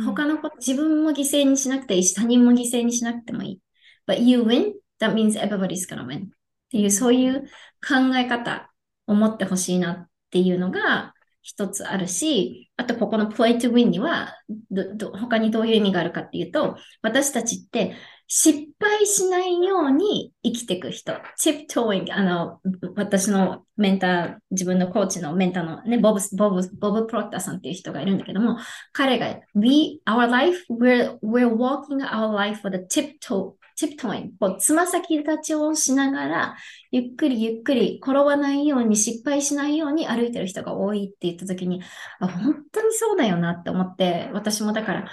他のこと、自分も犠牲にしなくていいし、他人も犠牲にしなくてもいい。But you win, that means everybody's gonna win. っていう、そういう考え方を持ってほしいなっていうのが一つあるし、あとここの play to win にはどど他にどういう意味があるかっていうと、私たちって失敗しないように生きていく人。tiptoeing、あの、私のメンター、自分のコーチのメンターのね、ボブ、ボブ、ボブ・プロッターさんっていう人がいるんだけども、彼が、we, our life, we're, we're walking our life with a tiptoe, tiptoeing. こう、つま先立ちをしながら、ゆっくりゆっくり転ばないように、失敗しないように歩いてる人が多いって言った時に、あ、本当にそうだよなって思って、私もだから、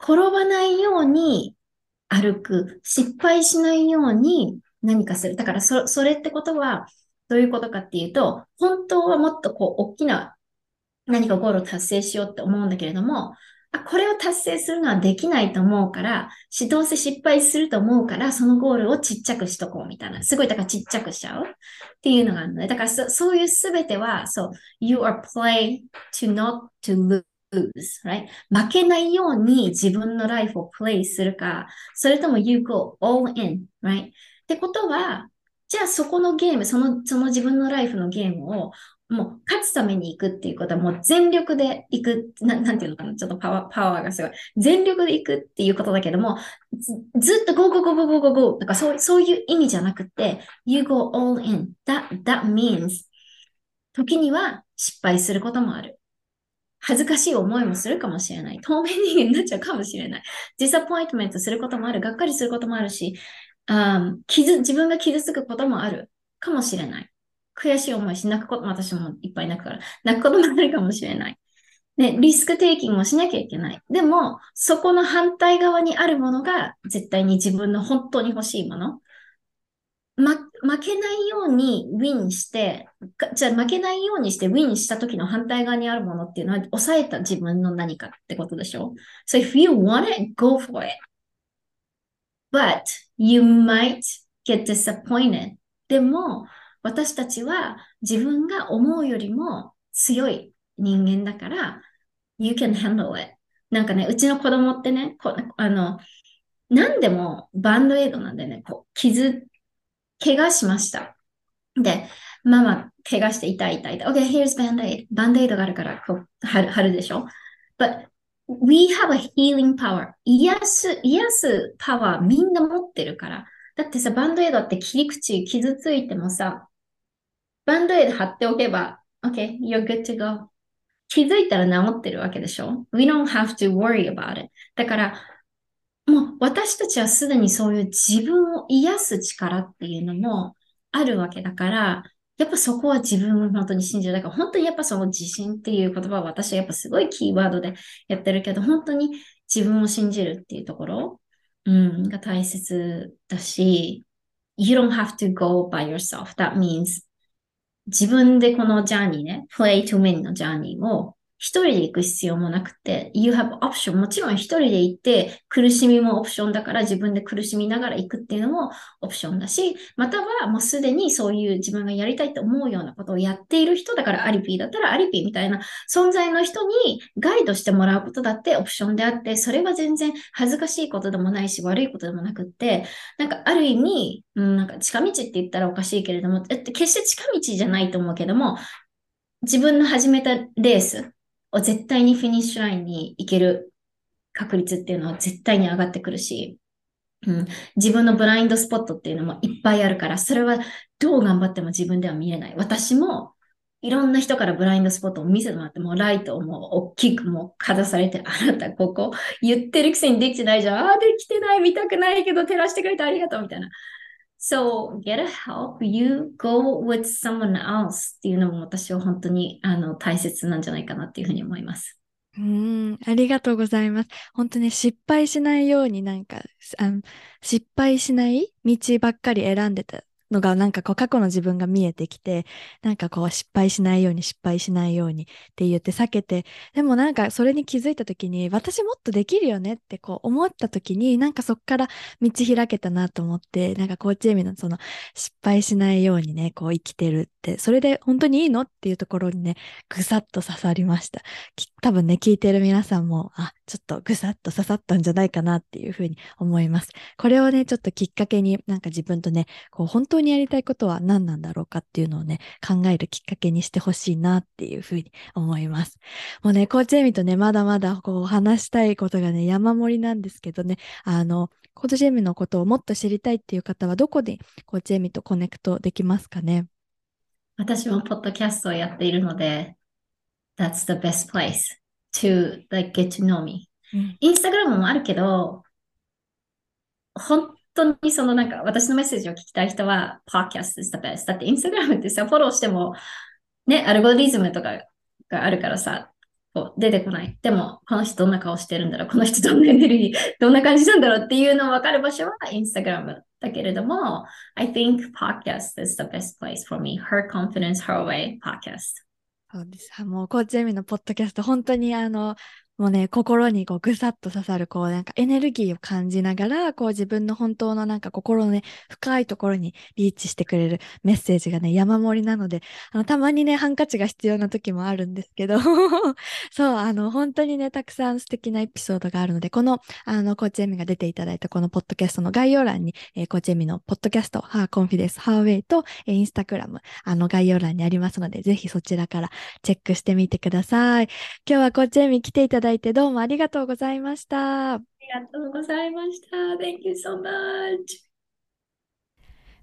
転ばないように歩く、失敗しないように何かする。だからそ、それってことは、どういうことかっていうと、本当はもっとこう、大きな何かゴールを達成しようって思うんだけれども、あ、これを達成するのはできないと思うから、しどうせ失敗すると思うから、そのゴールをちっちゃくしとこうみたいな。すごい、だからちっちゃくしちゃうっていうのがあるので、だからそそういうすべては、そう、you are play to not to lose, right? 負けないように自分のライフをプレイするか、それとも you go all in, right? ってことは、じゃあそこのゲーム、その、その自分のライフのゲームをもう勝つために行くっていうことはもう全力で行く、ななんていうのかな、ちょっとパワー、パワーがすごい。全力で行くっていうことだけども、ずっと go, go, go, go, go, go, go なんかそうそういう意味じゃなくて、you go all in. That, that means 時には失敗することもある。恥ずかしい思いもするかもしれない。透明人間になっちゃうかもしれない。ディサポイントメントすることもある。がっかりすることもあるし、あ傷自分が傷つくこともあるかもしれない。悔しい思いし、泣くことも私もいっぱい泣くから、泣くこともあるかもしれない。ね、リスクテイキングをしなきゃいけない。でも、そこの反対側にあるものが絶対に自分の本当に欲しいもの。ま、負けないようにウィンして、じゃあ負けないようにしてウィンした時の反対側にあるものっていうのは抑えた自分の何かってことでしょ ?So if you want it, go for it. But you might get disappointed. でも、私たちは自分が思うよりも強い人間だから、you can handle it. なんかね、うちの子供ってね、こあの、何でもバンドエイドなんでね、こう傷怪我しました。で、ママ、怪我して痛い痛い痛い。Okay, here's band-aid. バンドエイドがあるからこう貼る貼るでしょ ?But we have a healing power. 癒す、癒すパワーみんな持ってるから。だってさ、バンドエイドって切り口傷ついてもさ、バンドエイド貼っておけば、Okay, you're good to go. 気づいたら治ってるわけでしょ ?We don't have to worry about it. だから、もう私たちはすでにそういう自分を癒す力っていうのもあるわけだから、やっぱそこは自分を本当に信じる。だから本当にやっぱその自信っていう言葉は私はやっぱすごいキーワードでやってるけど、本当に自分を信じるっていうところ、うん、が大切だし、You don't have to go by yourself. That means 自分でこのジャーニーね、play to win のジャーニーを一人で行く必要もなくて、you have option。もちろん一人で行って、苦しみもオプションだから自分で苦しみながら行くっていうのもオプションだし、またはもうすでにそういう自分がやりたいと思うようなことをやっている人だからアリピーだったらアリピーみたいな存在の人にガイドしてもらうことだってオプションであって、それは全然恥ずかしいことでもないし悪いことでもなくって、なんかある意味、うん、なんか近道って言ったらおかしいけれども、決して近道じゃないと思うけども、自分の始めたレース、絶対にフィニッシュラインに行ける確率っていうのは絶対に上がってくるし、うん、自分のブラインドスポットっていうのもいっぱいあるから、それはどう頑張っても自分では見えない。私もいろんな人からブラインドスポットを見せてもらって、もうライトをもう大きくもうかざされて、あなたここ言ってるくせにできてないじゃん。ああ、できてない、見たくないけど照らしてくれてありがとうみたいな。So, get a help. You go with someone else っていうのも私は本当にあの大切なんじゃないかなっていうふうに思います。うん、ありがとうございます。本当に失敗しないようになんか、あの失敗しない道ばっかり選んでたのがなんかこう過去の自分が見えてきて、なんかこう失敗しないように失敗しないようにって言って避けて、でもなんかそれに気づいた時に私もっとできるよねってこう思った時になんかそっから道開けたなと思って、なんかコーチエミのその失敗しないようにね、こう生きてるって、それで本当にいいのっていうところにね、ぐさっと刺さりました。多分ね、聞いてる皆さんも、あ、ちょっとぐさっと刺さったんじゃないかなっていうふうに思います。これをね、ちょっときっかけになんか自分とね、こう本当にやりたいことは何なんだろうかっていうのをね、考えるきっかけにしてほしいなっていうふうに思います。もうね、コーチエミとね、まだまだこう話したいことがね、山盛りなんですけどね、あの、コーチエミのことをもっと知りたいっていう方はどこでコーチエミとコネクトできますかね？私もポッドキャストをやっているので、That's the best place to like get to know me. インスタグラムもあるけど、本当にそのなんか私のメッセージを聞きたい人は、podcast is the best. だってインスタグラムってさ、フォローしても、ね、アルゴリズムとかがあるからさ、こう出てこない。でも、この人どんな顔してるんだろう？この人どんなエネルギー、どんな感じなんだろうっていうのを分かる場所はインスタグラムだけれども、I think podcast is the best place for me. Her confidence, her way podcast. そうです。もう、コーチエミのポッドキャスト、本当にあの、もうね、心にこうぐさっと刺さる、こうなんかエネルギーを感じながら、こう自分の本当のなんか心のね、深いところにリーチしてくれるメッセージがね、山盛りなので、あの、たまにね、ハンカチが必要な時もあるんですけど そう、あの、本当にね、たくさん素敵なエピソードがあるので、この、あの、コーチエミが出ていただいたこのポッドキャストの概要欄に、えー、コーチエミのポッドキャスト、ハーコンフィデンス、ハーウェイと、えー、インスタグラム、あの、概要欄にありますので、ぜひそちらからチェックしてみてください。今日はコーチエミ来ていただいてどうもありがとうございました。ありがとうございました。Thank you so much.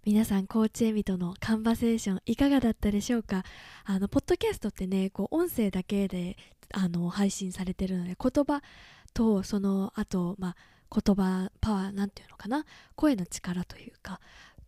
皆さん、コーチエミとのカンバセーションいかがだったでしょうか？あの、ポッドキャストってね、こう、音声だけであの配信されてるので言葉とそのあとまあ言葉パワーなんていうのかな？声の力というか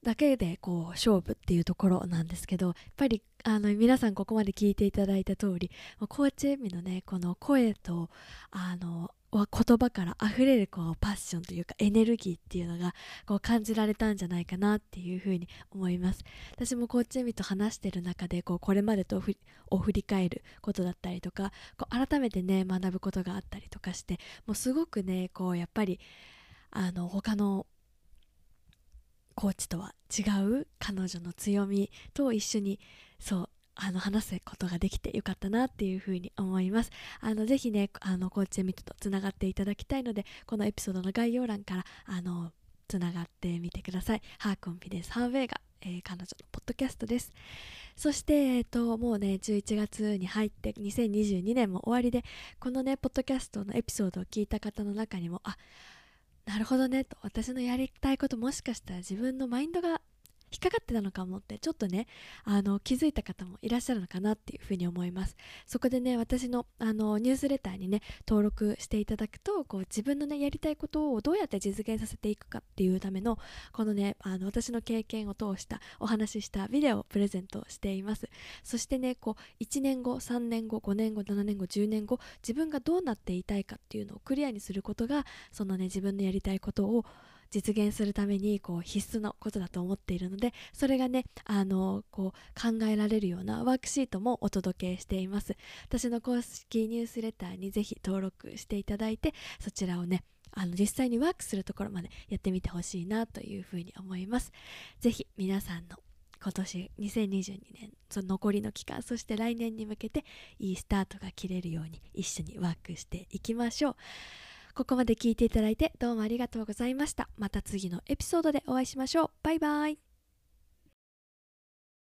だけでこう勝負っていうところなんですけどやっぱりあの皆さんここまで聞いていただいた通りコーチエミのねこの声とあの言葉から溢れるこうパッションというかエネルギーっていうのがこう感じられたんじゃないかなっていうふうに思います。私もコーチエミと話してる中でこうこれまでとを振り返ることだったりとかこう改めてね学ぶことがあったりとかしてもうすごくねこうやっぱりあの他のコーチとは違う彼女の強みと一緒にそうあの話すことができてよかったなっていうふうに思います。あのぜひねあのコーチエミットとつながっていただきたいのでこのエピソードの概要欄からあのつながってみてください。ハーコンフィデンスハーウェイが、えー、彼女のポッドキャストです。そして、えーと、もうね11月に入って2022年も終わりでこのねポッドキャストのエピソードを聞いた方の中にもあなるほどねと私のやりたいこともしかしたら自分のマインドが引っかかってたのかもってちょっとねあの気づいた方もいらっしゃるのかなっていうふうに思います。そこでね私のあのニュースレターにね登録していただくとこう自分のねやりたいことをどうやって実現させていくかっていうためのこのねあの私の経験を通したお話ししたビデオをプレゼントしています。そしてねこう1年後3年後5年後7年後10年後自分がどうなっていたいかっていうのをクリアにすることがそのね自分のやりたいことを実現するためにこう必須のことだと思っているのでそれがねあのこう考えられるようなワークシートもお届けしています。私の公式ニュースレターにぜひ登録していただいてそちらをねあの実際にワークするところまでやってみてほしいなというふうに思います。ぜひ皆さんの今年2022年その残りの期間そして来年に向けていいスタートが切れるように一緒にワークしていきましょう。ここまで聞いていただいてどうもありがとうございました。また次のエピソードでお会いしましょう。バイバイ。